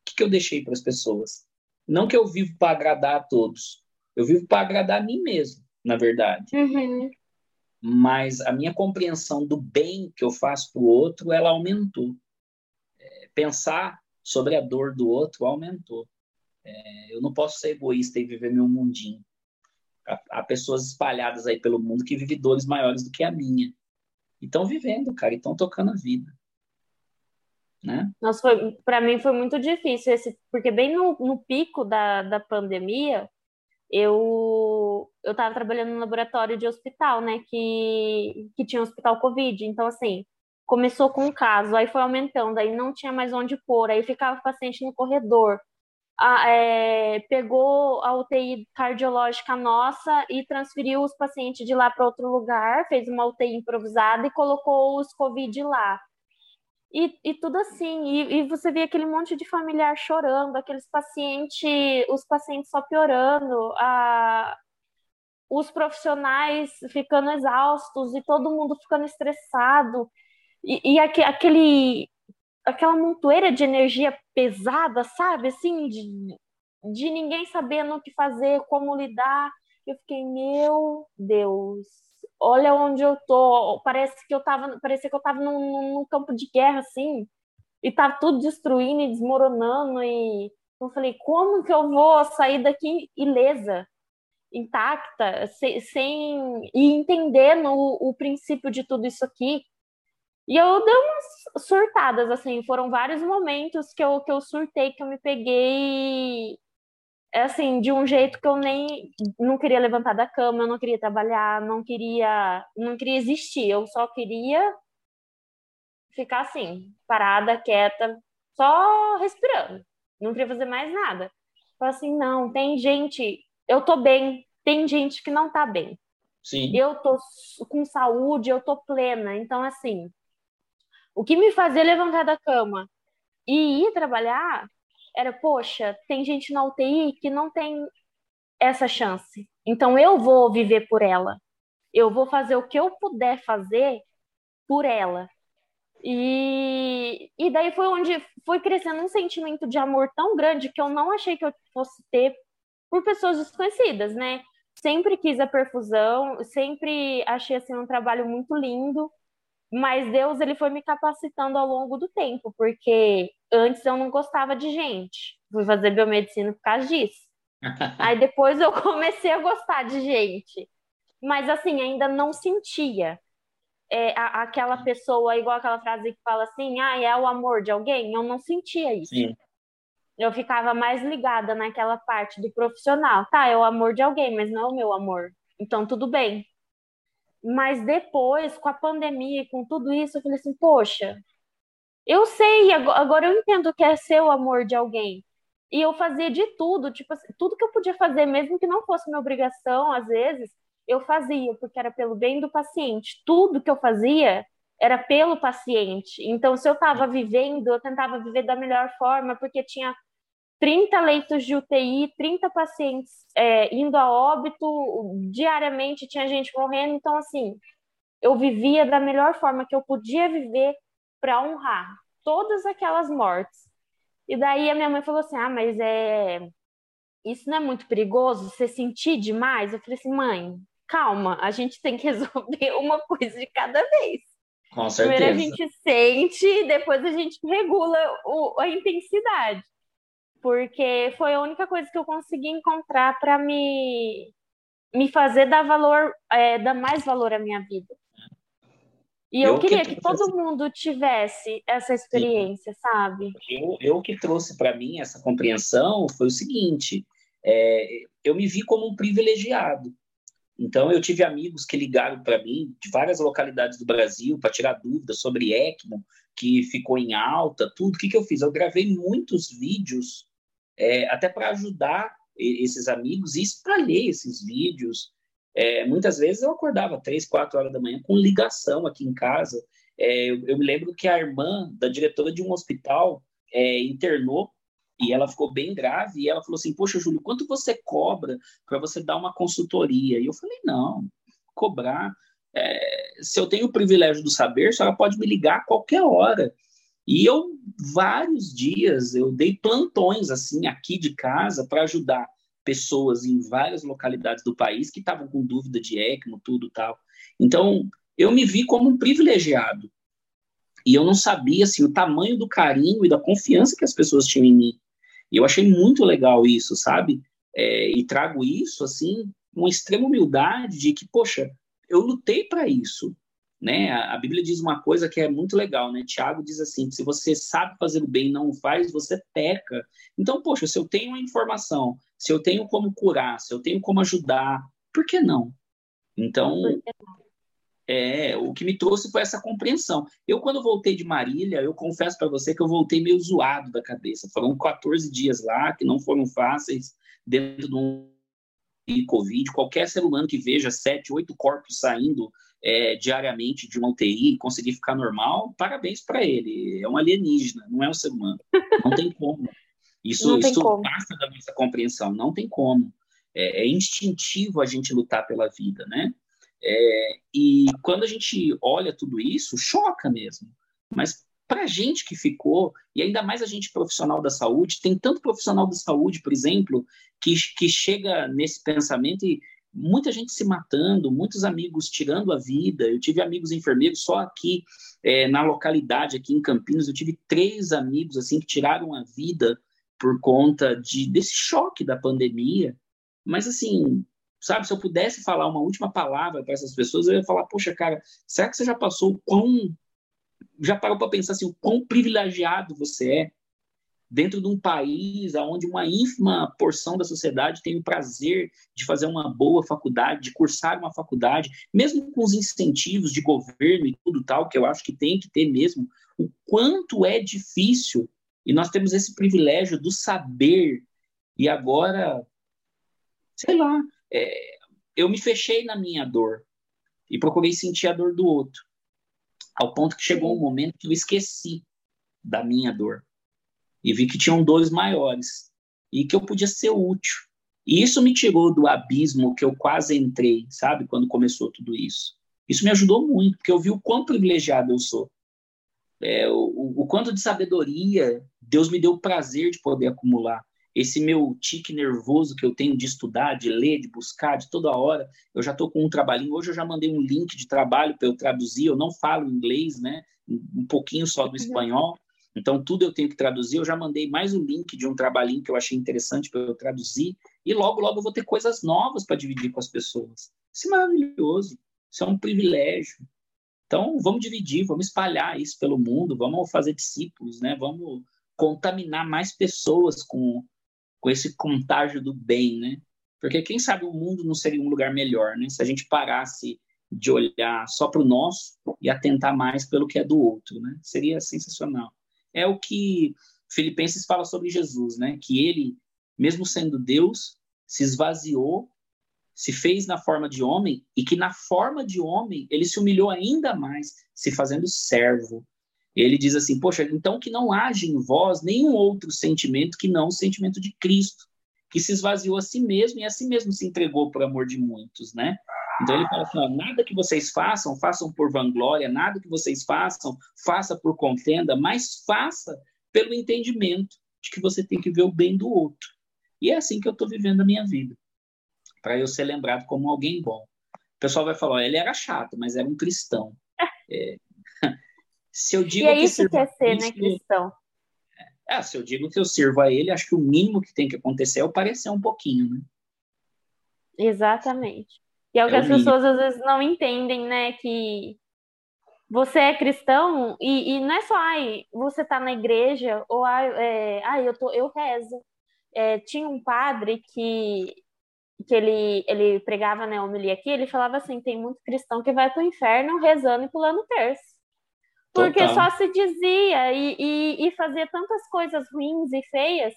que, que eu deixei para as pessoas? Não que eu vivo para agradar a todos, eu vivo para agradar a mim mesmo, na verdade. Uhum. Mas a minha compreensão do bem que eu faço para o outro, ela aumentou. É, pensar sobre a dor do outro aumentou. É, eu não posso ser egoísta e viver meu mundinho. Há, há, pessoas espalhadas aí pelo mundo que vivem dores maiores do que a minha. E estão vivendo, cara, e estão tocando a vida. Né? Nossa, foi, para mim foi muito difícil, esse, porque bem no, no pico da, da pandemia, eu eu estava trabalhando no laboratório de hospital, né, que, que tinha hospital Covid. Então, assim, começou com um caso, aí foi aumentando, aí não tinha mais onde pôr, aí ficava o paciente no corredor a, é, pegou a UTI cardiológica nossa e transferiu os pacientes de lá para outro lugar, fez uma UTI improvisada e colocou os Covid lá. E, e tudo assim, e, e, você vê aquele monte de familiar chorando, aqueles pacientes, os pacientes só piorando, a, os profissionais ficando exaustos e todo mundo ficando estressado. E, e aquele, aquela montoeira de energia pesada, sabe? Assim, de, de ninguém sabendo o que fazer, como lidar. Eu fiquei, meu Deus, olha onde eu tô. Parece que eu tava, parecia que eu tava num, num campo de guerra, assim, e tá tudo destruindo e desmoronando. E eu falei, como que eu vou sair daqui ilesa? intacta, sem, sem e entendendo o, o princípio de tudo isso aqui, e eu dei umas surtadas, assim, foram vários momentos que eu, que eu surtei, que eu me peguei, assim, de um jeito que eu nem, não queria levantar da cama, eu não queria trabalhar, não queria, não queria existir, eu só queria ficar assim, parada, quieta, só respirando, não queria fazer mais nada. Falei assim, não, tem gente, eu tô bem, tem gente que não tá bem. Sim. Eu tô com saúde, eu tô plena, então assim, o que me fazia levantar da cama e ir trabalhar era, poxa, tem gente na UTI que não tem essa chance. Então eu vou viver por ela. Eu vou fazer o que eu puder fazer por ela. E, e daí foi onde foi crescendo um sentimento de amor tão grande que eu não achei que eu fosse ter por pessoas desconhecidas, né? Sempre quis a perfusão, sempre achei assim um trabalho muito lindo mas Deus ele foi me capacitando ao longo do tempo, porque antes eu não gostava de gente. Fui fazer biomedicina por causa disso. Aí depois eu comecei a gostar de gente. Mas assim, ainda não sentia é, a, aquela pessoa, igual aquela frase que fala assim, ah, é o amor de alguém. Eu não sentia isso. Sim. Eu ficava mais ligada naquela parte do profissional. Tá, é o amor de alguém, mas não é o meu amor. Então tudo bem. Mas depois, com a pandemia e com tudo isso, eu falei assim, poxa, eu sei, agora eu entendo que é ser o amor de alguém. E eu fazia de tudo, tipo assim, tudo que eu podia fazer, mesmo que não fosse minha obrigação, às vezes, eu fazia, porque era pelo bem do paciente. Tudo que eu fazia era pelo paciente. Então, se eu estava vivendo, eu tentava viver da melhor forma, porque tinha 30 leitos de UTI, 30 pacientes é, indo a óbito, diariamente tinha gente morrendo. Então, assim, eu vivia da melhor forma que eu podia viver para honrar todas aquelas mortes. E daí a minha mãe falou assim: ah, mas é. isso não é muito perigoso? Você sentir demais? Eu falei assim, mãe, calma, a gente tem que resolver uma coisa de cada vez. Com certeza. Primeiro a gente sente, depois a gente regula o, a intensidade. Porque foi a única coisa que eu consegui encontrar para me, me fazer dar valor, é, dar mais valor à minha vida. E eu, eu queria que, que todo mundo tivesse essa experiência, Sim. sabe? Eu, eu que trouxe para mim essa compreensão foi o seguinte: é, eu me vi como um privilegiado. Então, eu tive amigos que ligaram para mim de várias localidades do Brasil para tirar dúvidas sobre ECMO, que ficou em alta, tudo. O que, que eu fiz? Eu gravei muitos vídeos, é, até para ajudar esses amigos e espalhei esses vídeos. É, muitas vezes eu acordava três, quatro horas da manhã com ligação aqui em casa. É, eu, eu, me lembro que a irmã da diretora de um hospital é, internou e ela ficou bem grave e ela falou assim: Poxa, Júlio, quanto você cobra para você dar uma consultoria? E eu falei: Não, cobrar. É, se eu tenho o privilégio do saber, a senhora pode me ligar a qualquer hora. E eu, vários dias, eu dei plantões assim aqui de casa para ajudar pessoas em várias localidades do país que estavam com dúvida de ECMO, tudo tal. Então, eu me vi como um privilegiado. E eu não sabia assim, o tamanho do carinho e da confiança que as pessoas tinham em mim. E eu achei muito legal isso, sabe? É, e trago isso, assim, com extrema humildade de que, poxa, eu lutei para isso. Né? A, Bíblia diz uma coisa que é muito legal, né? Tiago diz assim: se você sabe fazer o bem e não o faz, você peca. Então, poxa, se eu tenho uma informação, se eu tenho como curar, se eu tenho como ajudar, por que não? Então, é, o que me trouxe foi essa compreensão. Eu, quando voltei de Marília, eu confesso para você que eu voltei meio zoado da cabeça. Foram 14 dias lá, que não foram fáceis, dentro de um Covid. Qualquer ser humano que veja sete, oito corpos saindo é, diariamente de uma UTI e conseguir ficar normal, parabéns para ele. É um alienígena, não é um ser humano. Não tem como. Isso, isso como. passa da nossa compreensão. Não tem como. É, é instintivo a gente lutar pela vida, né? É, e quando a gente olha tudo isso, choca mesmo. Mas para a gente que ficou, e ainda mais a gente profissional da saúde, tem tanto profissional da saúde, por exemplo, que, que chega nesse pensamento e muita gente se matando, muitos amigos tirando a vida. Eu tive amigos enfermeiros só aqui é, na localidade, aqui em Campinas, eu tive três amigos assim que tiraram a vida por conta de, desse choque da pandemia. Mas assim, sabe? Se eu pudesse falar uma última palavra para essas pessoas, eu ia falar: poxa, cara, será que você já passou o quão. Já parou para pensar assim, o quão privilegiado você é dentro de um país onde uma ínfima porção da sociedade tem o prazer de fazer uma boa faculdade, de cursar uma faculdade, mesmo com os incentivos de governo e tudo tal, que eu acho que tem que ter mesmo, o quanto é difícil, e nós temos esse privilégio do saber, e agora, sei lá, é, eu me fechei na minha dor e procurei sentir a dor do outro, ao ponto que chegou um momento que eu esqueci da minha dor e vi que tinham dores maiores e que eu podia ser útil. E isso me tirou do abismo que eu quase entrei, sabe, quando começou tudo isso. Isso me ajudou muito, porque eu vi o quão privilegiado eu sou. É, o, o quanto de sabedoria Deus me deu o prazer de poder acumular esse meu tique nervoso que eu tenho de estudar, de ler, de buscar, de toda hora. Eu já estou com um trabalhinho. Hoje eu já mandei um link de trabalho para eu traduzir. Eu não falo inglês, né? Um pouquinho só do uhum. espanhol. Então, tudo eu tenho que traduzir. Eu já mandei mais um link de um trabalhinho que eu achei interessante para eu traduzir. E logo, logo eu vou ter coisas novas para dividir com as pessoas. Isso é maravilhoso. Isso é um privilégio. Então, vamos dividir, vamos espalhar isso pelo mundo, vamos fazer discípulos, né? Vamos contaminar mais pessoas com, com esse contágio do bem, né? Porque quem sabe o mundo não seria um lugar melhor, né? Se a gente parasse de olhar só para o nosso e atentar mais pelo que é do outro, né? Seria sensacional. É o que Filipenses fala sobre Jesus, né? Que ele, mesmo sendo Deus, se esvaziou, se fez na forma de homem e que na forma de homem ele se humilhou ainda mais, se fazendo servo, ele diz assim: Poxa, então que não haja em vós nenhum outro sentimento que não o sentimento de Cristo, que se esvaziou a si mesmo e a si mesmo se entregou por amor de muitos, né? Então ele fala assim: ó, nada que vocês façam, façam por vanglória, nada que vocês façam, faça por contenda, mas faça pelo entendimento de que você tem que ver o bem do outro. E é assim que eu estou vivendo a minha vida, para eu ser lembrado como alguém bom. O pessoal vai falar, ele era chato, mas era um cristão. É... se eu digo e é isso que, que é ser, né, cristão? É, se eu digo que eu sirvo a ele, acho que o mínimo que tem que acontecer é eu parecer um pouquinho, né? Exatamente. E é o que é as pessoas às vezes não entendem, né? Que você é cristão e, e não é só, ai, você tá na igreja, ou ai, é, ai eu, tô, eu rezo. É, tinha um padre que, que ele, ele pregava né, homilia aqui, ele falava assim, tem muito cristão que vai pro inferno rezando e pulando terço. Porque Total. só se dizia e, e, e fazia tantas coisas ruins e feias.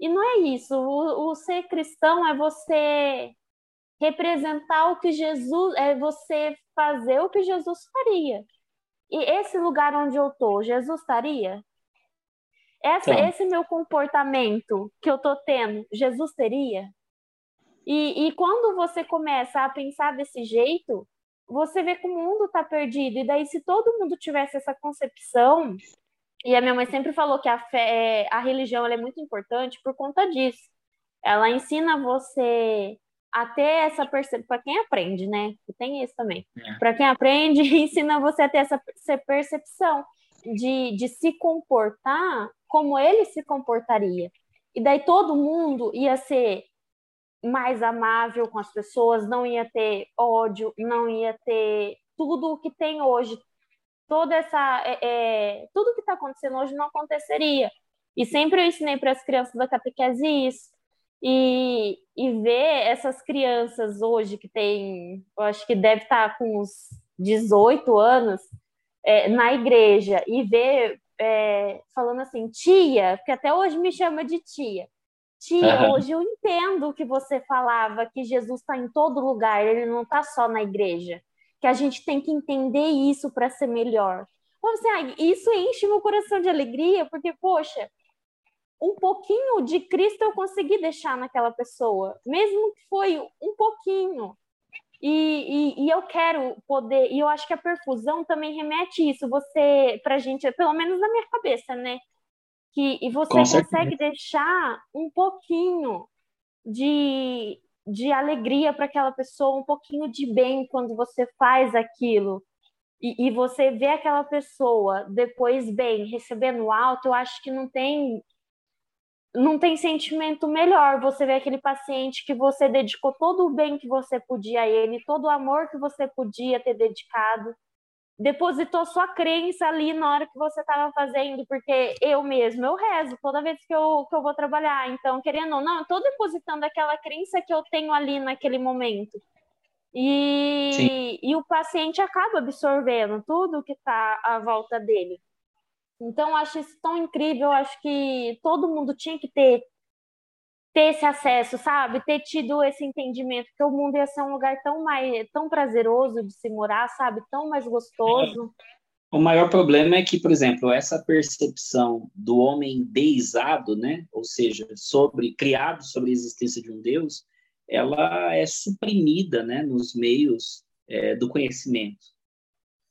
E não é isso. O, o ser cristão é você representar o que Jesus, é você fazer o que Jesus faria. E esse lugar onde eu tô, Jesus estaria? Essa, tá. Esse meu comportamento que eu tô tendo, Jesus teria? E, e quando você começa a pensar desse jeito, você vê que o mundo está perdido. E daí, se todo mundo tivesse essa concepção, e a minha mãe sempre falou que a fé, é, a religião é muito importante por conta disso. Ela ensina você a ter essa percepção, para quem aprende, né? Tem isso também. É. Para quem aprende, ensina você a ter essa percepção de, de se comportar como ele se comportaria. E daí todo mundo ia ser mais amável com as pessoas, não ia ter ódio, não ia ter tudo o que tem hoje. Toda essa. É, é, tudo que está acontecendo hoje não aconteceria. E sempre eu ensinei para as crianças da catequese isso. E, e ver essas crianças hoje que tem, eu acho que deve estar tá com uns 18 anos é, na igreja e ver é, falando assim, tia, porque até hoje me chama de tia. Tia, uhum. hoje eu entendo o que você falava, que Jesus está em todo lugar, ele não está só na igreja. Que a gente tem que entender isso para ser melhor. Assim, ah, isso enche meu coração de alegria, porque, poxa, um pouquinho de Cristo eu consegui deixar naquela pessoa, mesmo que foi um pouquinho. E, e, e, eu quero poder, e eu acho que a perfusão também remete isso, você, pra gente, pelo menos na minha cabeça, né? que e você consegue deixar um pouquinho de, de alegria para aquela pessoa, um pouquinho de bem quando você faz aquilo. E, e você vê aquela pessoa depois bem, recebendo alto, eu acho que não tem não tem sentimento melhor. Você vê aquele paciente que você dedicou todo o bem que você podia a ele, todo o amor que você podia ter dedicado, depositou sua crença ali na hora que você estava fazendo, porque eu mesmo, eu rezo toda vez que eu, que eu vou trabalhar. Então, querendo ou não, eu estou depositando aquela crença que eu tenho ali naquele momento. E, e o paciente acaba absorvendo tudo que está à volta dele. Então, eu acho isso tão incrível. Eu acho que todo mundo tinha que ter ter esse acesso, sabe? Ter tido esse entendimento que o mundo ia ser um lugar tão mais tão prazeroso de se morar, sabe? Tão mais gostoso. O maior problema é que, por exemplo, essa percepção do homem deizado, né, ou seja, sobre criado sobre a existência de um Deus, ela é suprimida, né, nos meios é, do conhecimento.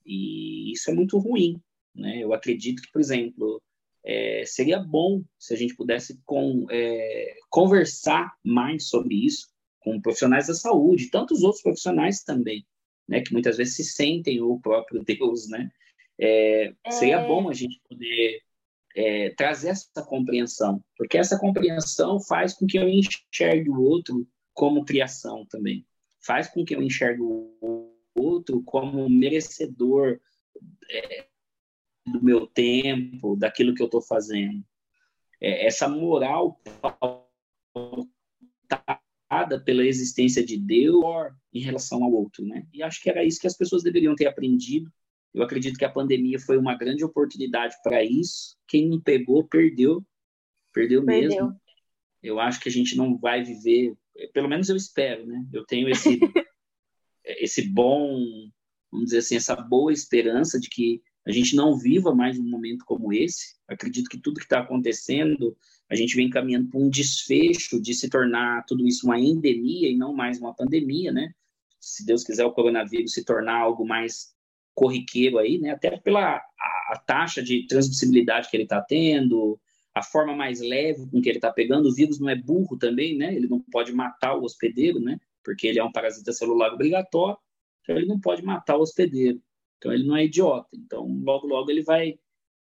E isso é muito ruim, né? Eu acredito que, por exemplo, é, seria bom se a gente pudesse com, é, conversar mais sobre isso com profissionais da saúde, tantos outros profissionais também, né, que muitas vezes se sentem o próprio Deus, né? É, seria é. bom a gente poder é, trazer essa compreensão, porque essa compreensão faz com que eu enxergue o outro como criação também, faz com que eu enxergue o outro como merecedor é, do meu tempo, daquilo que eu estou fazendo. É, essa moral pautada pela existência de Deus em relação ao outro, né? E acho que era isso que as pessoas deveriam ter aprendido. Eu acredito que a pandemia foi uma grande oportunidade para isso. Quem não pegou, perdeu. Perdeu, perdeu mesmo. Eu acho que a gente não vai viver, pelo menos eu espero, né? Eu tenho esse, esse bom, vamos dizer assim, essa boa esperança de que a gente não viva mais um momento como esse. Acredito que tudo que está acontecendo, a gente vem caminhando para um desfecho de se tornar tudo isso uma endemia e não mais uma pandemia, né? Se Deus quiser, o coronavírus se tornar algo mais corriqueiro aí, né? Até pela a, a taxa de transmissibilidade que ele está tendo, a forma mais leve com que ele está pegando. O vírus não é burro também, né? Ele não pode matar o hospedeiro, né? Porque ele é um parasita celular obrigatório, então ele não pode matar o hospedeiro. Então ele não é idiota. Então logo logo ele vai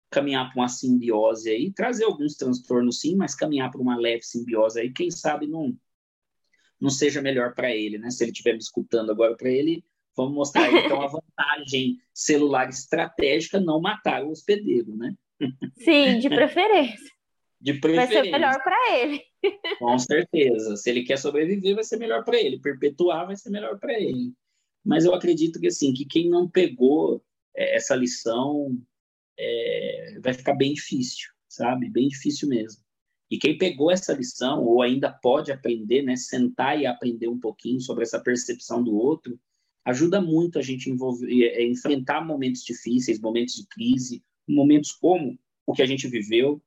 caminhar para uma simbiose aí, trazer alguns transtornos sim, mas caminhar para uma leve simbiose aí, quem sabe não não seja melhor para ele, né? Se ele estiver me escutando agora para ele, vamos mostrar então a vantagem celular estratégica não matar o hospedeiro, né? Sim, de preferência. De preferência. Vai ser melhor para ele. Com certeza. Se ele quer sobreviver, vai ser melhor para ele. Perpetuar vai ser melhor para ele. Mas eu acredito que assim, que quem não pegou é, essa lição é, vai ficar bem difícil, sabe? Bem difícil mesmo. E quem pegou essa lição ou ainda pode aprender, né, sentar e aprender um pouquinho sobre essa percepção do outro, ajuda muito a gente envolver, é, enfrentar momentos difíceis, momentos de crise, momentos como o que a gente viveu,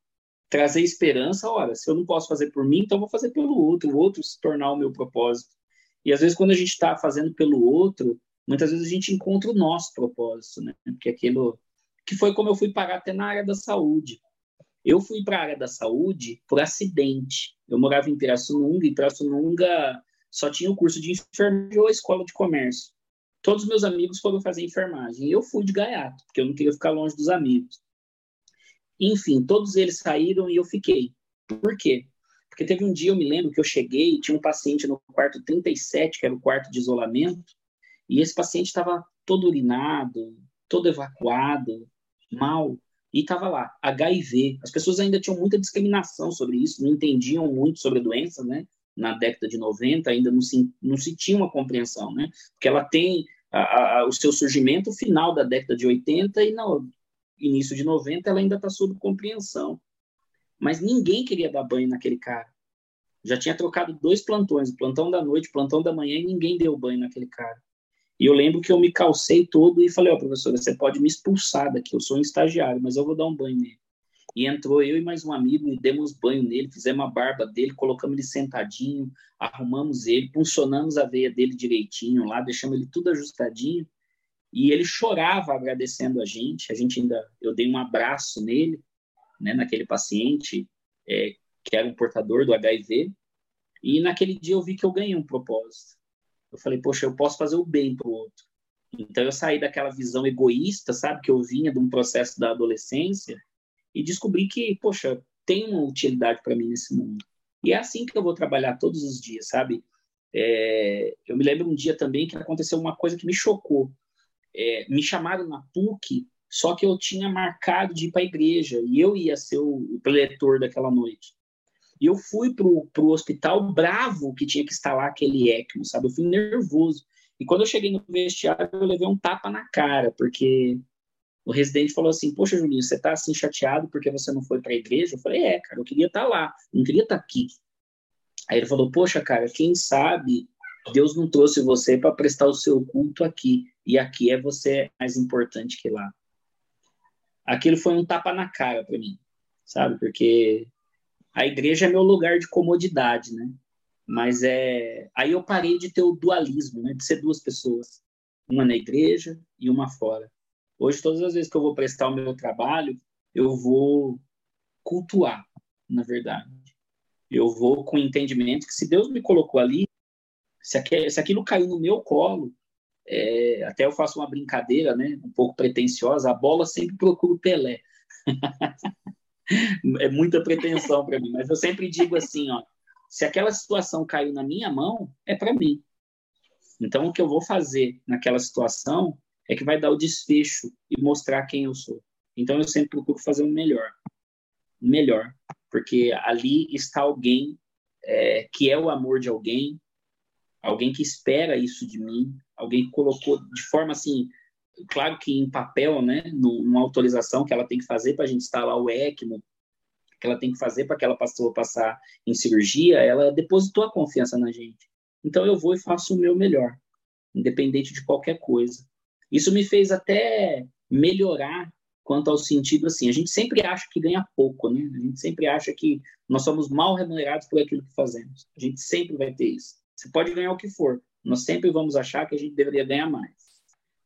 trazer esperança. Ora, se eu não posso fazer por mim, então vou fazer pelo outro, o outro se tornar o meu propósito. E às vezes, quando a gente está fazendo pelo outro, muitas vezes a gente encontra o nosso propósito, né? Porque aquilo que foi como eu fui parar até na área da saúde. Eu fui para a área da saúde por acidente. Eu morava em Pirassununga, e Pirassununga só tinha o curso de enfermagem ou a escola de comércio. Todos os meus amigos foram fazer enfermagem. Eu fui de gaiato, porque eu não queria ficar longe dos amigos. Enfim, todos eles saíram e eu fiquei. Por quê? Porque teve um dia, eu me lembro, que eu cheguei, tinha um paciente no quarto 37, que era o quarto de isolamento, e esse paciente estava todo urinado, todo evacuado, mal, e estava lá, HIV. As pessoas ainda tinham muita discriminação sobre isso, não entendiam muito sobre a doença, né? Na década de 90 ainda não se, não se tinha uma compreensão, né? Porque ela tem a, a, o seu surgimento final da década de 80 e no início de 90 ela ainda está sob compreensão. Mas ninguém queria dar banho naquele cara. Já tinha trocado dois plantões, plantão da noite, plantão da manhã, e ninguém deu banho naquele cara. E eu lembro que eu me calcei todo e falei, ó, oh, professora, você pode me expulsar daqui, eu sou um estagiário, mas eu vou dar um banho nele. E entrou eu e mais um amigo e demos banho nele, fizemos a barba dele, colocamos ele sentadinho, arrumamos ele, funcionamos a veia dele direitinho lá, deixamos ele tudo ajustadinho. E ele chorava agradecendo a gente. A gente ainda, eu dei um abraço nele, né, naquele paciente é, que era um portador do HIV. E naquele dia eu vi que eu ganhei um propósito. Eu falei, poxa, eu posso fazer o bem para o outro. Então eu saí daquela visão egoísta, sabe, que eu vinha de um processo da adolescência e descobri que, poxa, tem uma utilidade para mim nesse mundo. E é assim que eu vou trabalhar todos os dias, sabe? É, eu me lembro um dia também que aconteceu uma coisa que me chocou. É, me chamaram na PUC, só que eu tinha marcado de ir para a igreja e eu ia ser o preletor daquela noite. E eu fui pro, pro hospital bravo que tinha que instalar aquele ECMO, sabe? Eu fui nervoso. E quando eu cheguei no vestiário, eu levei um tapa na cara, porque o residente falou assim: Poxa, Julinho, você tá assim chateado porque você não foi para a igreja? Eu falei: É, cara, eu queria estar tá lá, não queria estar tá aqui. Aí ele falou: Poxa, cara, quem sabe Deus não trouxe você para prestar o seu culto aqui, e aqui é você mais importante que lá. Aquilo foi um tapa na cara para mim, sabe? Porque a igreja é meu lugar de comodidade, né? Mas é aí eu parei de ter o dualismo, né? De ser duas pessoas, uma na igreja e uma fora. Hoje todas as vezes que eu vou prestar o meu trabalho, eu vou cultuar, na verdade. Eu vou com o entendimento que se Deus me colocou ali, se, aquilo, caiu no meu colo, é, até eu faço uma brincadeira, né, um pouco pretensiosa, a bola sempre procura o Pelé. é muita pretensão para mim, mas eu sempre digo assim, ó, se aquela situação caiu na minha mão, é para mim. Então o que eu vou fazer naquela situação é que vai dar o desfecho e mostrar quem eu sou. Então eu sempre procuro fazer o melhor, o melhor, porque ali está alguém é, que é o amor de alguém, alguém que espera isso de mim, alguém que colocou de forma assim claro que em papel, né, numa autorização que ela tem que fazer para a gente instalar o ECMO, que ela tem que fazer para aquela pessoa passar em cirurgia, ela depositou a confiança na gente. Então eu vou e faço o meu melhor, independente de qualquer coisa. Isso me fez até melhorar quanto ao sentido assim. A gente sempre acha que ganha pouco, né? A gente sempre acha que nós somos mal remunerados por aquilo que fazemos. A gente sempre vai ter isso. Você pode ganhar o que for, nós sempre vamos achar que a gente deveria ganhar mais.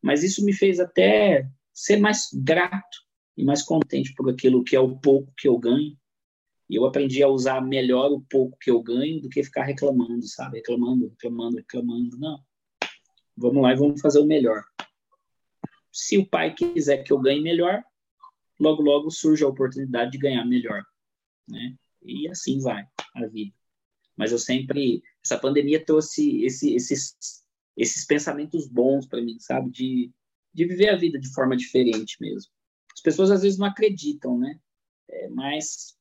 Mas isso me fez até ser mais grato e mais contente por aquilo que é o pouco que eu ganho E eu aprendi a usar melhor o pouco que eu ganho do que ficar reclamando, sabe? Reclamando, reclamando, reclamando. Não. Vamos lá e vamos fazer o melhor. Se o pai quiser que eu ganhe melhor, logo, logo surge a oportunidade de ganhar melhor, né? E assim vai a vida. Mas eu sempre, essa pandemia trouxe esse, esses, esses pensamentos bons para mim, sabe? De, de viver a vida de forma diferente mesmo. As pessoas às vezes não acreditam, né? É, mas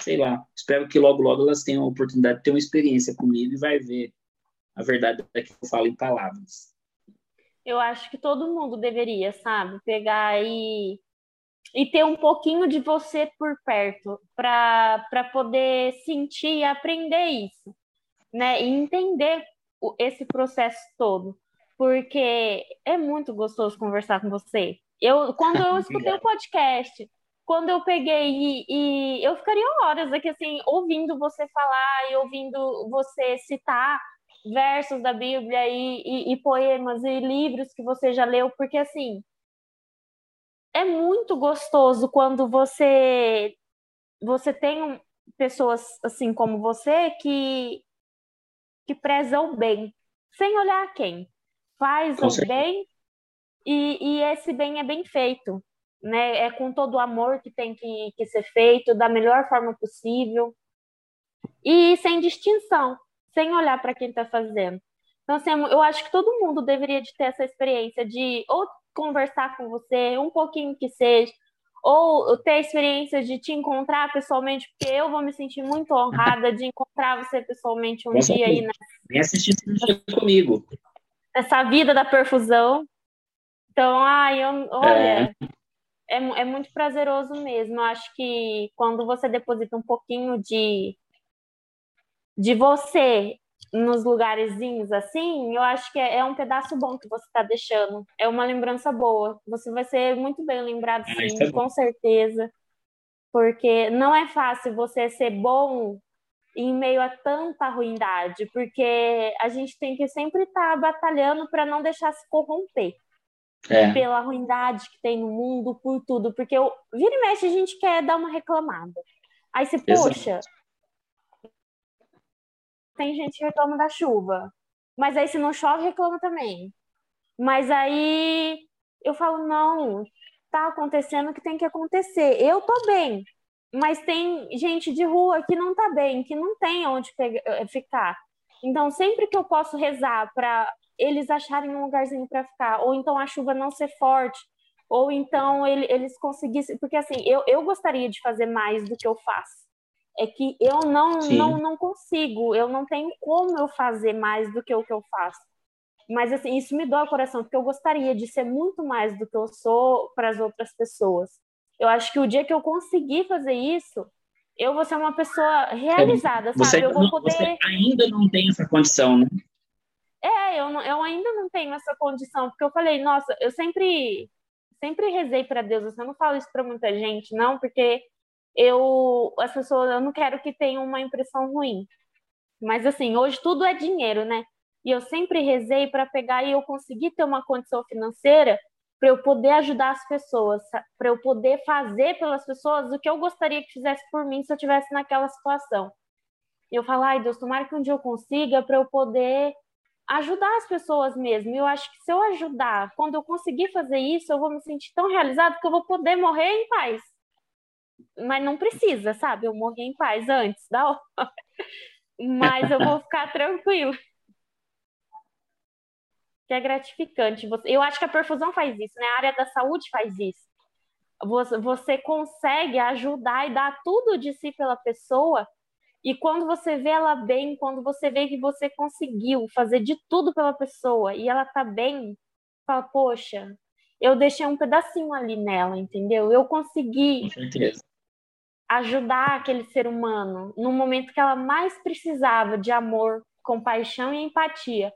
sei lá, espero que logo, logo elas tenham a oportunidade de ter uma experiência comigo e vai ver a verdade que eu falo em palavras. Eu acho que todo mundo deveria, sabe, pegar e, e ter um pouquinho de você por perto para poder sentir e aprender isso, né? E entender esse processo todo, porque é muito gostoso conversar com você. Eu, quando eu escutei o podcast, quando eu peguei e, e, eu ficaria horas aqui assim ouvindo você falar e ouvindo você citar versos da Bíblia e, e, e, poemas e livros que você já leu, porque assim é muito gostoso quando você você tem pessoas assim como você que que prezam o bem, sem olhar a quem, faz o bem e, e esse bem é bem feito né? É com todo o amor que tem que, que ser feito, da melhor forma possível. E sem distinção, sem olhar para quem está fazendo. Então, assim, eu acho que todo mundo deveria de ter essa experiência de ou conversar com você, um pouquinho que seja, ou ter a experiência de te encontrar pessoalmente, porque eu vou me sentir muito honrada de encontrar você pessoalmente um dia aí. Vem assistir comigo. Essa vida da perfusão. Então, ai, eu, olha, é é, é muito prazeroso mesmo. Eu acho que quando você deposita um pouquinho de, de você nos lugarzinhos assim, eu acho que é, é um pedaço bom que você está deixando. É uma lembrança boa. Você vai ser muito bem lembrado, ah, sim, é com certeza. Porque não é fácil você ser bom em meio a tanta ruindade, porque a gente tem que sempre estar tá batalhando para não deixar se corromper é. pela ruindade que tem no mundo, por tudo. Porque eu, vira e mexe a gente quer dar uma reclamada. Aí você, poxa, tem gente que reclama da chuva. Mas aí se não chove, reclama também. Mas aí eu falo, não, tá acontecendo o que tem que acontecer. Eu tô bem, mas tem gente de rua que não tá bem, que não tem onde pegar, eh, ficar. Então, sempre que eu posso rezar para eles acharem um lugarzinho para ficar, ou então a chuva não ser forte, ou então ele, eles conseguissem, porque assim, eu, eu gostaria de fazer mais do que eu faço. É que eu não, não, não consigo, eu não tenho como eu fazer mais do que o que eu faço. Mas assim, isso me dói o coração, porque eu gostaria de ser muito mais do que eu sou para as outras pessoas. Eu acho que o dia que eu conseguir fazer isso, eu vou ser uma pessoa realizada, você, sabe? Eu vou poder. Você ainda não tem essa condição, né? É, eu, não, eu ainda não tenho essa condição, porque eu falei, nossa, eu sempre sempre rezei para Deus, assim, eu não falo isso para muita gente, não, porque eu as pessoas, eu não quero que tenham uma impressão ruim. Mas assim, hoje tudo é dinheiro, né? E eu sempre rezei para pegar e eu conseguir ter uma condição financeira para eu poder ajudar as pessoas, para eu poder fazer pelas pessoas o que eu gostaria que fizesse por mim se eu tivesse naquela situação. E eu falo, ai Deus, tomara que um dia eu consiga para eu poder ajudar as pessoas mesmo. E eu acho que se eu ajudar, quando eu conseguir fazer isso, eu vou me sentir tão realizado que eu vou poder morrer em paz. Mas não precisa, sabe? Eu morrer em paz antes da hora. Mas eu vou ficar tranquilo. Que é gratificante. Eu acho que a perfusão faz isso, né? A área da saúde faz isso. Você consegue ajudar e dar tudo de si pela pessoa e quando você vê ela bem, quando você vê que você conseguiu fazer de tudo pela pessoa e ela tá bem, fala, poxa, eu deixei um pedacinho ali nela, entendeu? Eu consegui ajudar aquele ser humano no momento que ela mais precisava de amor, compaixão e empatia.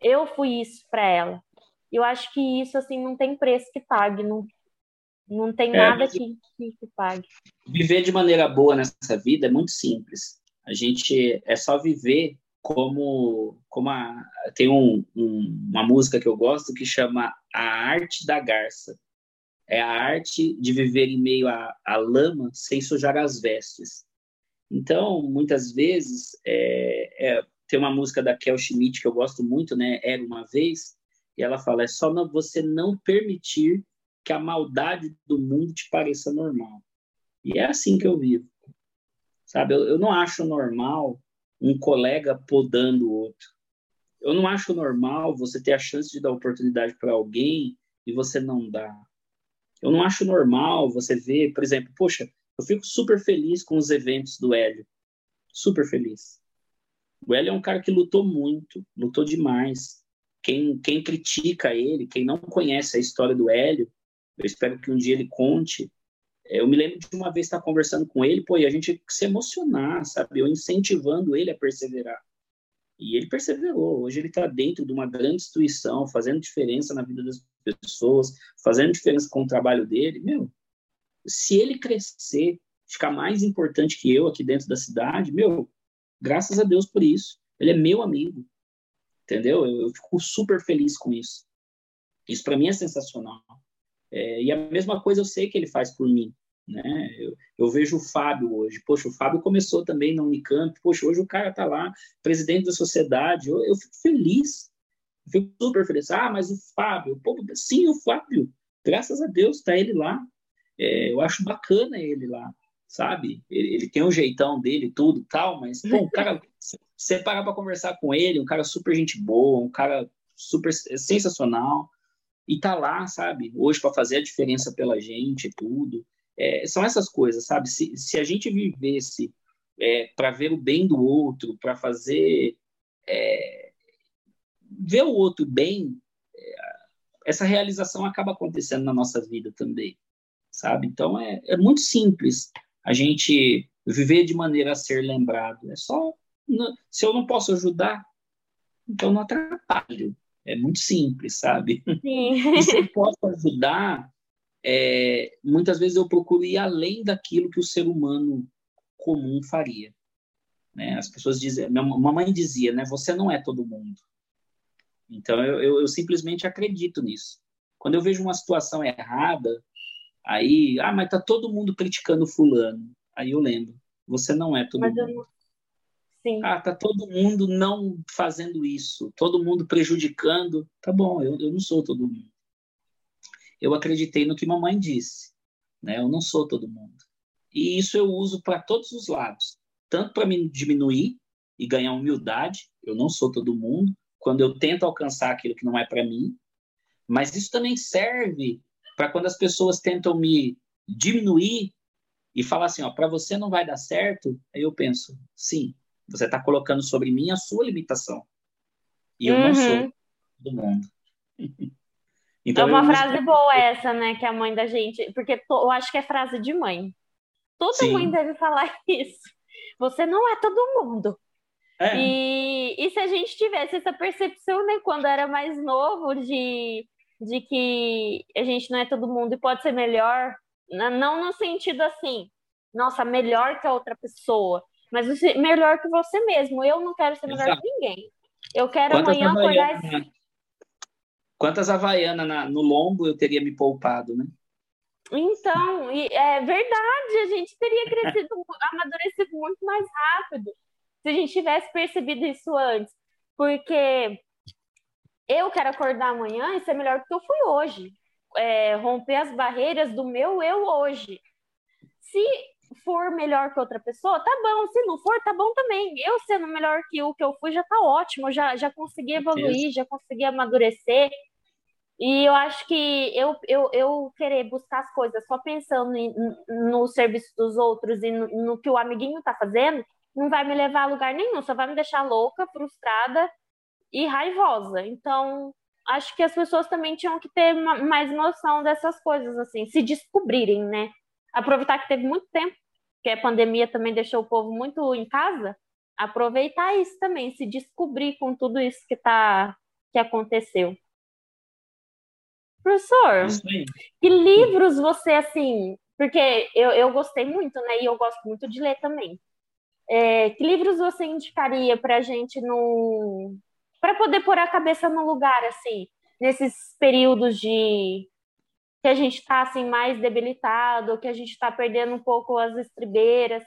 Eu fui isso para ela. Eu acho que isso assim não tem preço que pague, não, não tem é, nada que, que pague. Viver de maneira boa nessa vida é muito simples. A gente é só viver como, como a, tem um, um, uma música que eu gosto que chama A Arte da Garça. É a arte de viver em meio à, à lama sem sujar as vestes. Então, muitas vezes, é, é, tem uma música da Kel Schmidt que eu gosto muito, né? Era uma vez, e ela fala: é só não, você não permitir que a maldade do mundo te pareça normal. E é assim que eu vivo. Sabe? Eu, eu não acho normal um colega podando o outro. Eu não acho normal você ter a chance de dar oportunidade para alguém e você não dá. Eu não acho normal você ver, por exemplo, poxa, eu fico super feliz com os eventos do Hélio. Super feliz. O Hélio é um cara que lutou muito, lutou demais. Quem, quem critica ele, quem não conhece a história do Hélio, eu espero que um dia ele conte. É, eu me lembro de uma vez estar conversando com ele, pô, e a gente se emocionar, sabe? Eu incentivando ele a perseverar. E ele perseverou. Hoje ele está dentro de uma grande instituição, fazendo diferença na vida das pessoas, fazendo diferença com o trabalho dele. Meu, se ele crescer, ficar mais importante que eu aqui dentro da cidade, meu, graças a Deus por isso. Ele é meu amigo, entendeu? Eu, eu fico super feliz com isso. Isso para mim é sensacional. É, e a mesma coisa eu sei que ele faz por mim. Né? Eu, eu, vejo o Fábio hoje. Poxa, o Fábio começou também na Unicamp. Poxa, hoje o cara está lá, presidente da sociedade. Eu, eu, fico feliz. Eu fico super feliz. Ah, mas o Fábio. Pô, sim, o Fábio. Graças a Deus está ele lá. É, eu acho bacana ele lá, sabe? Ele, ele, tem um jeitão dele, tudo tal, mas, pô, um cara. Você parar para conversar com ele, um cara super gente boa, um cara super sensacional e tá lá, sabe? Hoje para fazer a diferença pela gente, tudo. É, são essas coisas, sabe? Se, se a gente vivesse é, para ver o bem do outro, para fazer é, ver o outro bem, é, essa realização acaba acontecendo na nossa vida também, sabe? Então é, é muito simples a gente viver de maneira a ser lembrado. É só se eu não posso ajudar, então não atrapalho. É muito simples, sabe? Sim. Se eu posso ajudar, é, muitas vezes eu procuro ir além daquilo que o ser humano comum faria. Né? As pessoas dizem, minha mamãe dizia, né? Você não é todo mundo. Então eu, eu, eu simplesmente acredito nisso. Quando eu vejo uma situação errada, aí, ah, mas tá todo mundo criticando fulano. Aí eu lembro, você não é todo mas mundo. Eu, Sim. Ah, tá todo mundo não fazendo isso, todo mundo prejudicando. Tá bom, eu, eu não sou todo mundo. Eu acreditei no que mamãe disse, né? Eu não sou todo mundo. E isso eu uso para todos os lados, tanto para me diminuir e ganhar humildade, eu não sou todo mundo, quando eu tento alcançar aquilo que não é para mim, mas isso também serve para quando as pessoas tentam me diminuir e falar assim, ó, para você não vai dar certo, aí eu penso, sim, você está colocando sobre mim a sua limitação. E eu uhum. não sou do mundo. então, é uma frase boa essa, né? Que a mãe da gente. Porque to, eu acho que é frase de mãe. Toda Sim. mãe deve falar isso. Você não é todo mundo. É. E, e se a gente tivesse essa percepção, né, quando era mais novo, de, de que a gente não é todo mundo e pode ser melhor, não no sentido assim, nossa, melhor que a outra pessoa, mas melhor que você mesmo. Eu não quero ser melhor Exato. que ninguém. Eu quero Quantas amanhã acordar. Quantas Havaianas no lombo eu teria me poupado, né? Então, é verdade, a gente teria crescido, amadurecido muito mais rápido se a gente tivesse percebido isso antes. Porque eu quero acordar amanhã e ser melhor do que eu fui hoje. É, romper as barreiras do meu eu hoje. Se for melhor que outra pessoa, tá bom. Se não for, tá bom também. Eu sendo melhor que o que eu fui já tá ótimo. Já, já consegui evoluir, já consegui amadurecer. E eu acho que eu, eu, eu querer buscar as coisas só pensando em, no serviço dos outros e no, no, que o amiguinho tá fazendo, não vai me levar a lugar nenhum, só vai me deixar louca, frustrada e raivosa. Então, acho que as pessoas também tinham que ter mais noção dessas coisas, assim, se descobrirem, né? Aproveitar que teve muito tempo que a pandemia também deixou o povo muito em casa, aproveitar isso também, se descobrir com tudo isso que tá que aconteceu. Professor, que livros você assim, porque eu, eu gostei muito, né? E eu gosto muito de ler também. É, que livros você indicaria para a gente no para poder pôr a cabeça no lugar assim nesses períodos de que a gente está assim mais debilitado, que a gente está perdendo um pouco as estribeiras.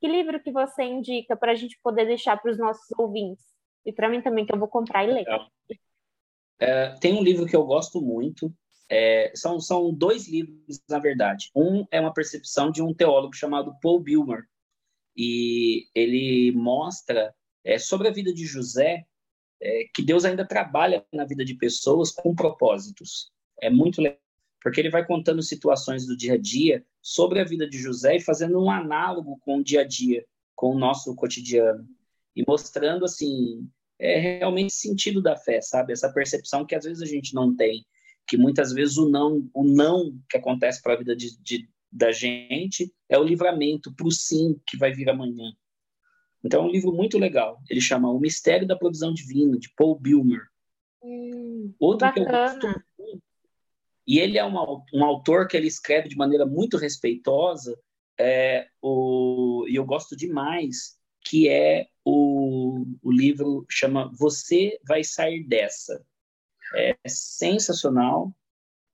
Que livro que você indica para a gente poder deixar para os nossos ouvintes? E para mim também, que eu vou comprar e ler. É, tem um livro que eu gosto muito. É, são, são dois livros, na verdade. Um é uma percepção de um teólogo chamado Paul Bilmer. E ele mostra é, sobre a vida de José é, que Deus ainda trabalha na vida de pessoas com propósitos. É muito legal, porque ele vai contando situações do dia a dia sobre a vida de José e fazendo um análogo com o dia a dia, com o nosso cotidiano. E mostrando, assim, é, realmente sentido da fé, sabe? Essa percepção que às vezes a gente não tem, que muitas vezes o não, o não que acontece para a vida de, de, da gente é o livramento para o sim que vai vir amanhã. Então é um livro muito legal. Ele chama O Mistério da Provisão Divina, de Paul Bilmer. Hum, Outro bacana. que eu gosto e ele é uma, um autor que ele escreve de maneira muito respeitosa, é, o, e eu gosto demais, que é o, livro chama Você Vai Sair Dessa. É sensacional.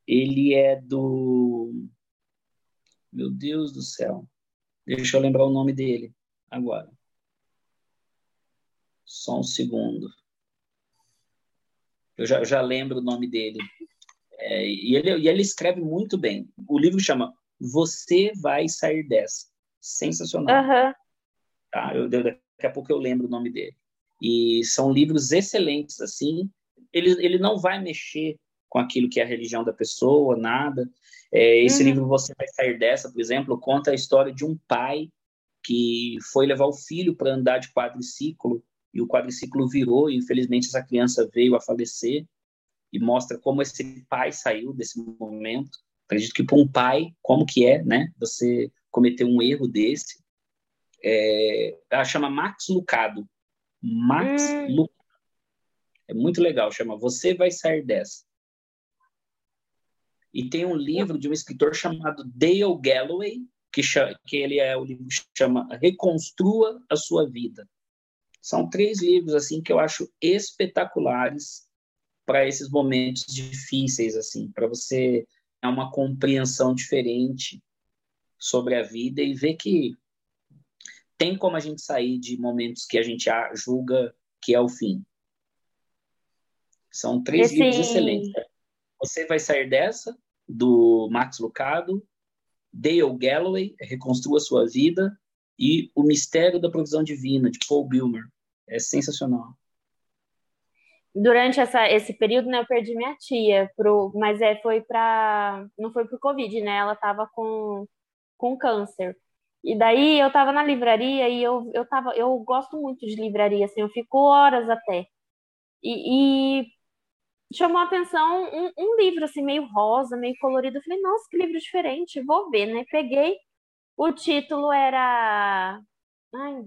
Ele é do. Meu Deus do céu. Deixa eu lembrar o nome dele agora. Só um segundo. Eu já, já lembro o nome dele. É, e, ele, e ele escreve muito bem. O livro chama Você Vai Sair Dessa. Sensacional. Uhum. Tá? Eu, daqui a pouco eu lembro o nome dele. E são livros excelentes, assim. Ele, ele não vai mexer com aquilo que é a religião da pessoa, nada. É, esse uhum. livro Você Vai Sair Dessa, por exemplo, conta a história de um pai que foi levar o filho para andar de quadriciclo e o quadriciclo virou, e infelizmente essa criança veio a falecer, e mostra como esse pai saiu desse momento. Acredito que para um pai, como que é, né, você cometer um erro desse. É, ela chama Max Lucado. Max hum. Lucado. É muito legal, chama Você Vai Sair Dessa. E tem um livro de um escritor chamado Dale Galloway, que, chama, que ele é o livro chama Reconstrua a Sua Vida. São três livros assim que eu acho espetaculares para esses momentos difíceis assim, para você ter uma compreensão diferente sobre a vida e ver que tem como a gente sair de momentos que a gente julga que é o fim. São três Esse... livros excelentes. Você vai sair dessa, do Max Lucado, Dale Galloway, Reconstrua Sua Vida, e O Mistério da Provisão Divina, de Paul Bilmer. É sensacional. Durante essa, esse período, né, eu perdi minha tia, pro, mas é, foi para. Não foi pro Covid, né? Ela estava com, com câncer. E daí eu estava na livraria e eu, eu, tava, eu gosto muito de livraria, assim, eu fico horas até. E, e chamou a atenção um, um, livro, assim, meio rosa, meio colorido. Eu falei, nossa, que livro diferente, vou ver, né? Peguei, o título era. Ai,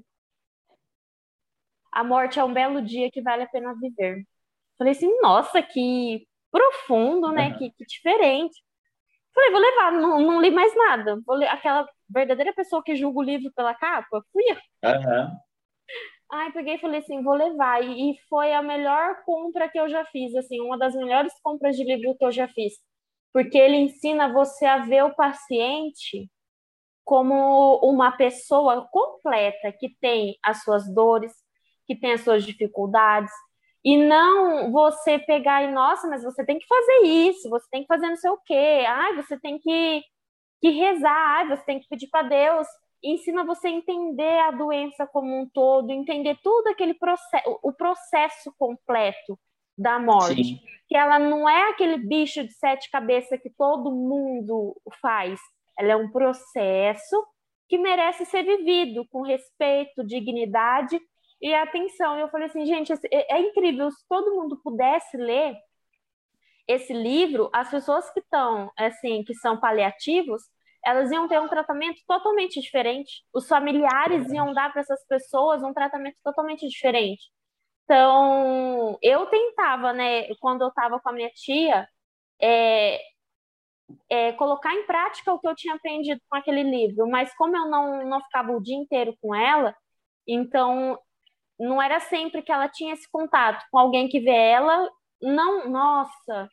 a morte é um belo dia que vale a pena viver. Falei assim, nossa, que profundo, né? Uhum. Que, que, diferente. Falei, vou levar, não, não li mais nada. Vou ler aquela verdadeira pessoa que julga o livro pela capa. Fui eu. Uhum. Ai, peguei e falei assim, vou levar. E, e foi a melhor compra que eu já fiz, assim, uma das melhores compras de livro que eu já fiz. Porque ele ensina você a ver o paciente como uma pessoa completa que tem as suas dores, que tem as suas dificuldades, e não você pegar e, nossa, mas você tem que fazer isso, você tem que fazer não sei o quê, ai, você tem que, que rezar, você tem que pedir para Deus. E ensina você a entender a doença como um todo, entender todo aquele processo, o processo completo da morte. Sim. Que ela não é aquele bicho de sete cabeças que todo mundo faz. Ela é um processo que merece ser vivido com respeito, dignidade e atenção. Eu falei assim, gente, é, é incrível. Se todo mundo pudesse ler esse livro, as pessoas que estão, assim, que são paliativos, elas iam ter um tratamento totalmente diferente. Os familiares iam dar para essas pessoas um tratamento totalmente diferente. Então, eu tentava, né, quando eu estava com a minha tia, é, é, colocar em prática o que eu tinha aprendido com aquele livro, mas como eu não, não ficava o dia inteiro com ela, então não era sempre que ela tinha esse contato com alguém que vê ela, não, nossa,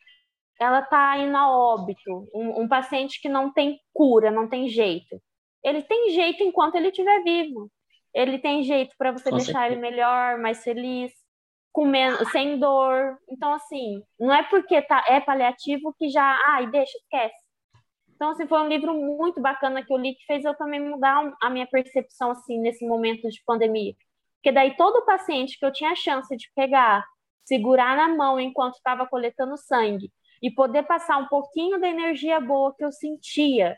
ela está indo a óbito, um, um, paciente que não tem cura, não tem jeito. Ele tem jeito enquanto ele estiver vivo. ele tem jeito para você Com deixar certeza. ele melhor, mais feliz, com menos, sem dor. Então, assim, não é porque tá, é paliativo que já, ai, deixa, esquece. Então, assim, foi um livro muito bacana que eu li que fez eu também mudar a minha percepção, assim, nesse momento de pandemia. Porque daí todo paciente que eu tinha a chance de pegar, segurar na mão enquanto estava coletando sangue e poder passar um pouquinho da energia boa que eu sentia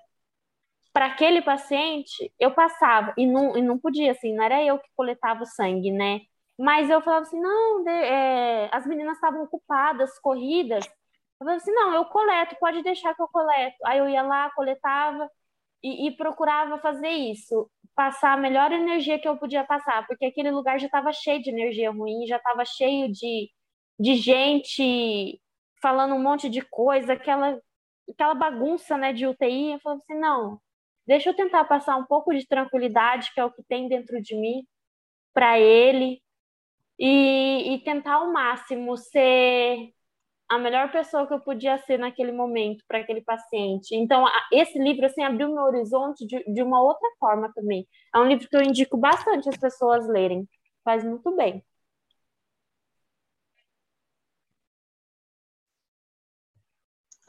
para aquele paciente, eu passava. E não, e não podia, assim, não era eu que coletava o sangue, né? Mas eu falava assim, não, de, é, as meninas estavam ocupadas, corridas. Eu falava assim, não, eu coleto, pode deixar que eu coleto. Aí eu ia lá, coletava e, e procurava fazer isso, passar a melhor energia que eu podia passar, porque aquele lugar já estava cheio de energia ruim, já estava cheio de, de gente falando um monte de coisa, aquela, aquela bagunça né, de UTI. Eu falava assim, não, deixa eu tentar passar um pouco de tranquilidade, que é o que tem dentro de mim, para ele, e, e tentar ao máximo ser a melhor pessoa que eu podia ser naquele momento para aquele paciente. Então, esse livro assim abriu meu horizonte de, de uma outra forma também. É um livro que eu indico bastante as pessoas lerem. Faz muito bem.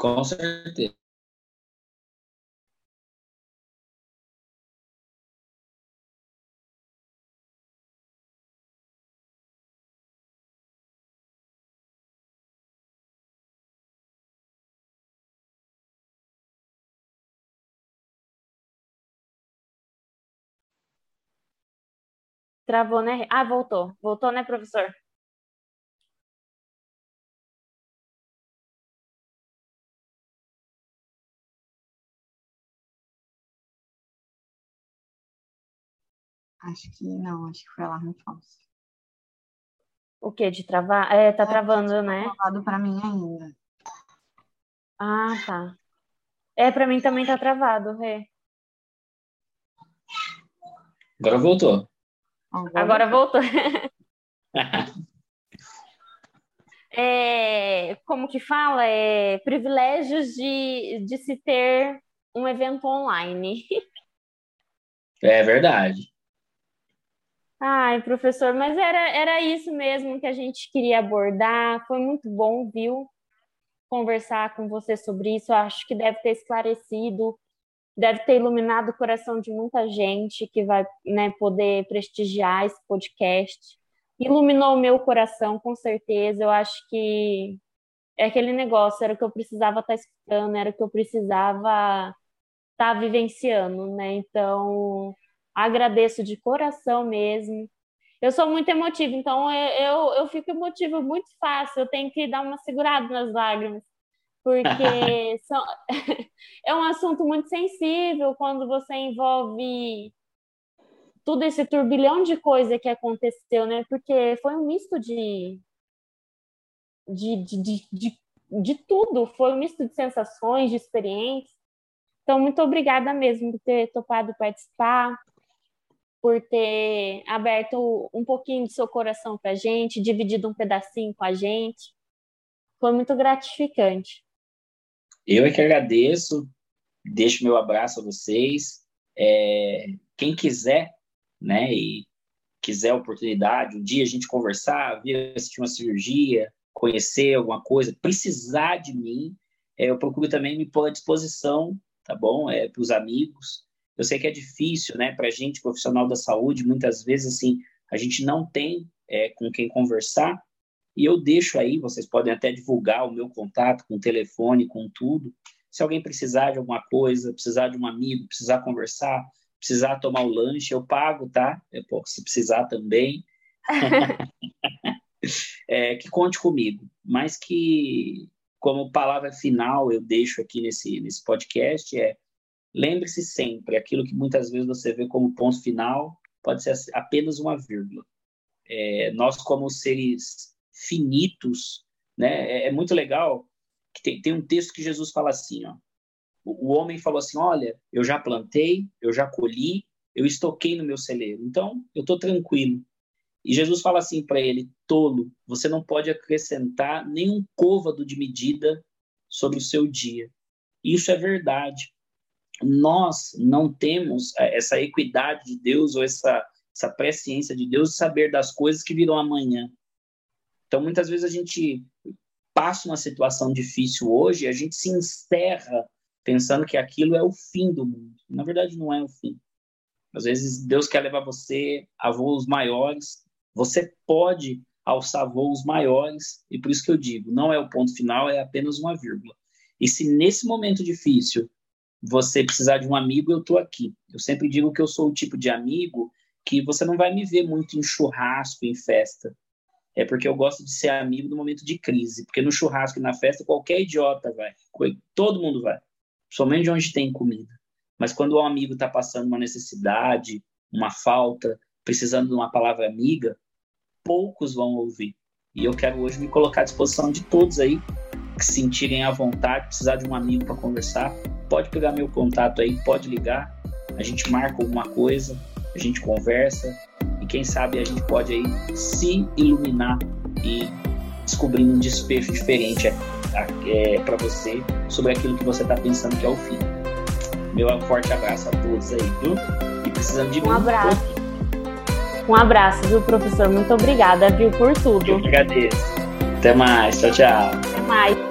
Com certeza. Travou, né? Ah, voltou. Voltou, né, professor? Acho que não, acho que foi alarme falso. O que de travar? É, tá É, travando, né? Travado para mim ainda. Ah, tá. É, para mim também tá travado, Rê. Agora voltou. Agora voltou. É, como que fala? É, privilégios de, de se ter um evento online. É verdade. Ai, professor, mas era, era isso mesmo que a gente queria abordar. Foi muito bom, viu? Conversar com você sobre isso. Eu acho que deve ter esclarecido, deve ter iluminado o coração de muita gente que vai, né, poder prestigiar esse podcast. Iluminou o meu coração, com certeza. Eu acho que é aquele negócio, era o que eu precisava estar escutando, era o que eu precisava estar vivenciando, né? Então, agradeço de coração mesmo. Eu sou muito emotiva, então eu, eu, eu fico emotiva muito fácil, eu tenho que dar uma segurada nas lágrimas, porque são, é um assunto muito sensível quando você envolve tudo esse turbilhão de coisa que aconteceu, né? Porque foi um misto de, de, de, de, de, de tudo, foi um misto de sensações, de experiências. Então, muito obrigada mesmo por ter topado participar, por ter aberto um pouquinho do seu coração para a gente, dividido um pedacinho com a gente. Foi muito gratificante. Eu é que agradeço, deixo meu abraço a vocês. É, quem quiser, né, e quiser oportunidade, um dia a gente conversar, vir assistir uma cirurgia, conhecer alguma coisa, precisar de mim, é, eu procuro também me pôr à disposição, tá bom? É, para os amigos. Eu sei que é difícil, né, para a gente, profissional da saúde, muitas vezes, assim, a gente não tem é, com quem conversar, e eu deixo aí, vocês podem até divulgar o meu contato com o telefone, com tudo. Se alguém precisar de alguma coisa, precisar de um amigo, precisar conversar, precisar tomar o lanche, eu pago, tá? Eu, pô, se precisar também. é, que conte comigo. Mas que, como palavra final, eu deixo aqui nesse, nesse podcast é lembre-se sempre, aquilo que muitas vezes você vê como ponto final pode ser apenas uma vírgula. É, nós, como seres finitos, né? É, é muito legal que tem, tem um texto que Jesus fala assim, ó. O, o homem falou assim, olha, eu já plantei, eu já colhi, eu estoquei no meu celeiro, então eu estou tranquilo. E Jesus fala assim para ele, tolo, você não pode acrescentar nenhum côvado de medida sobre o seu dia. Isso é verdade. Nós não temos essa equidade de Deus ou essa essa presciência de Deus e saber das coisas que virão amanhã. Então, muitas vezes a gente passa uma situação difícil hoje, a gente se encerra pensando que aquilo é o fim do mundo. Na verdade, não é o fim. Às vezes, Deus quer levar você a voos maiores. Você pode alçar voos maiores, e por isso que eu digo, não é o ponto final, é apenas uma vírgula. E se nesse momento difícil você precisar de um amigo, eu estou aqui. Eu sempre digo que eu sou o tipo de amigo que você não vai me ver muito em churrasco, em festa. É porque eu gosto de ser amigo no momento de crise. Porque no churrasco e na festa, qualquer idiota vai. Todo mundo vai. Somente onde tem comida. Mas quando o amigo está passando uma necessidade, uma falta, precisando de uma palavra amiga, poucos vão ouvir. E eu quero hoje me colocar à disposição de todos aí que se sentirem à vontade, precisar de um amigo para conversar, pode pegar meu contato aí, pode ligar, a gente marca alguma coisa, a gente conversa e quem sabe a gente pode aí se iluminar e descobrir um despejo diferente é, é, para você sobre aquilo que você está pensando que é o fim. Meu forte abraço a todos aí, viu? E precisando de um abraço. Um abraço, viu, professor? Muito obrigada, viu, por tudo. Eu que agradeço. Até mais. Tchau, tchau. Até mais.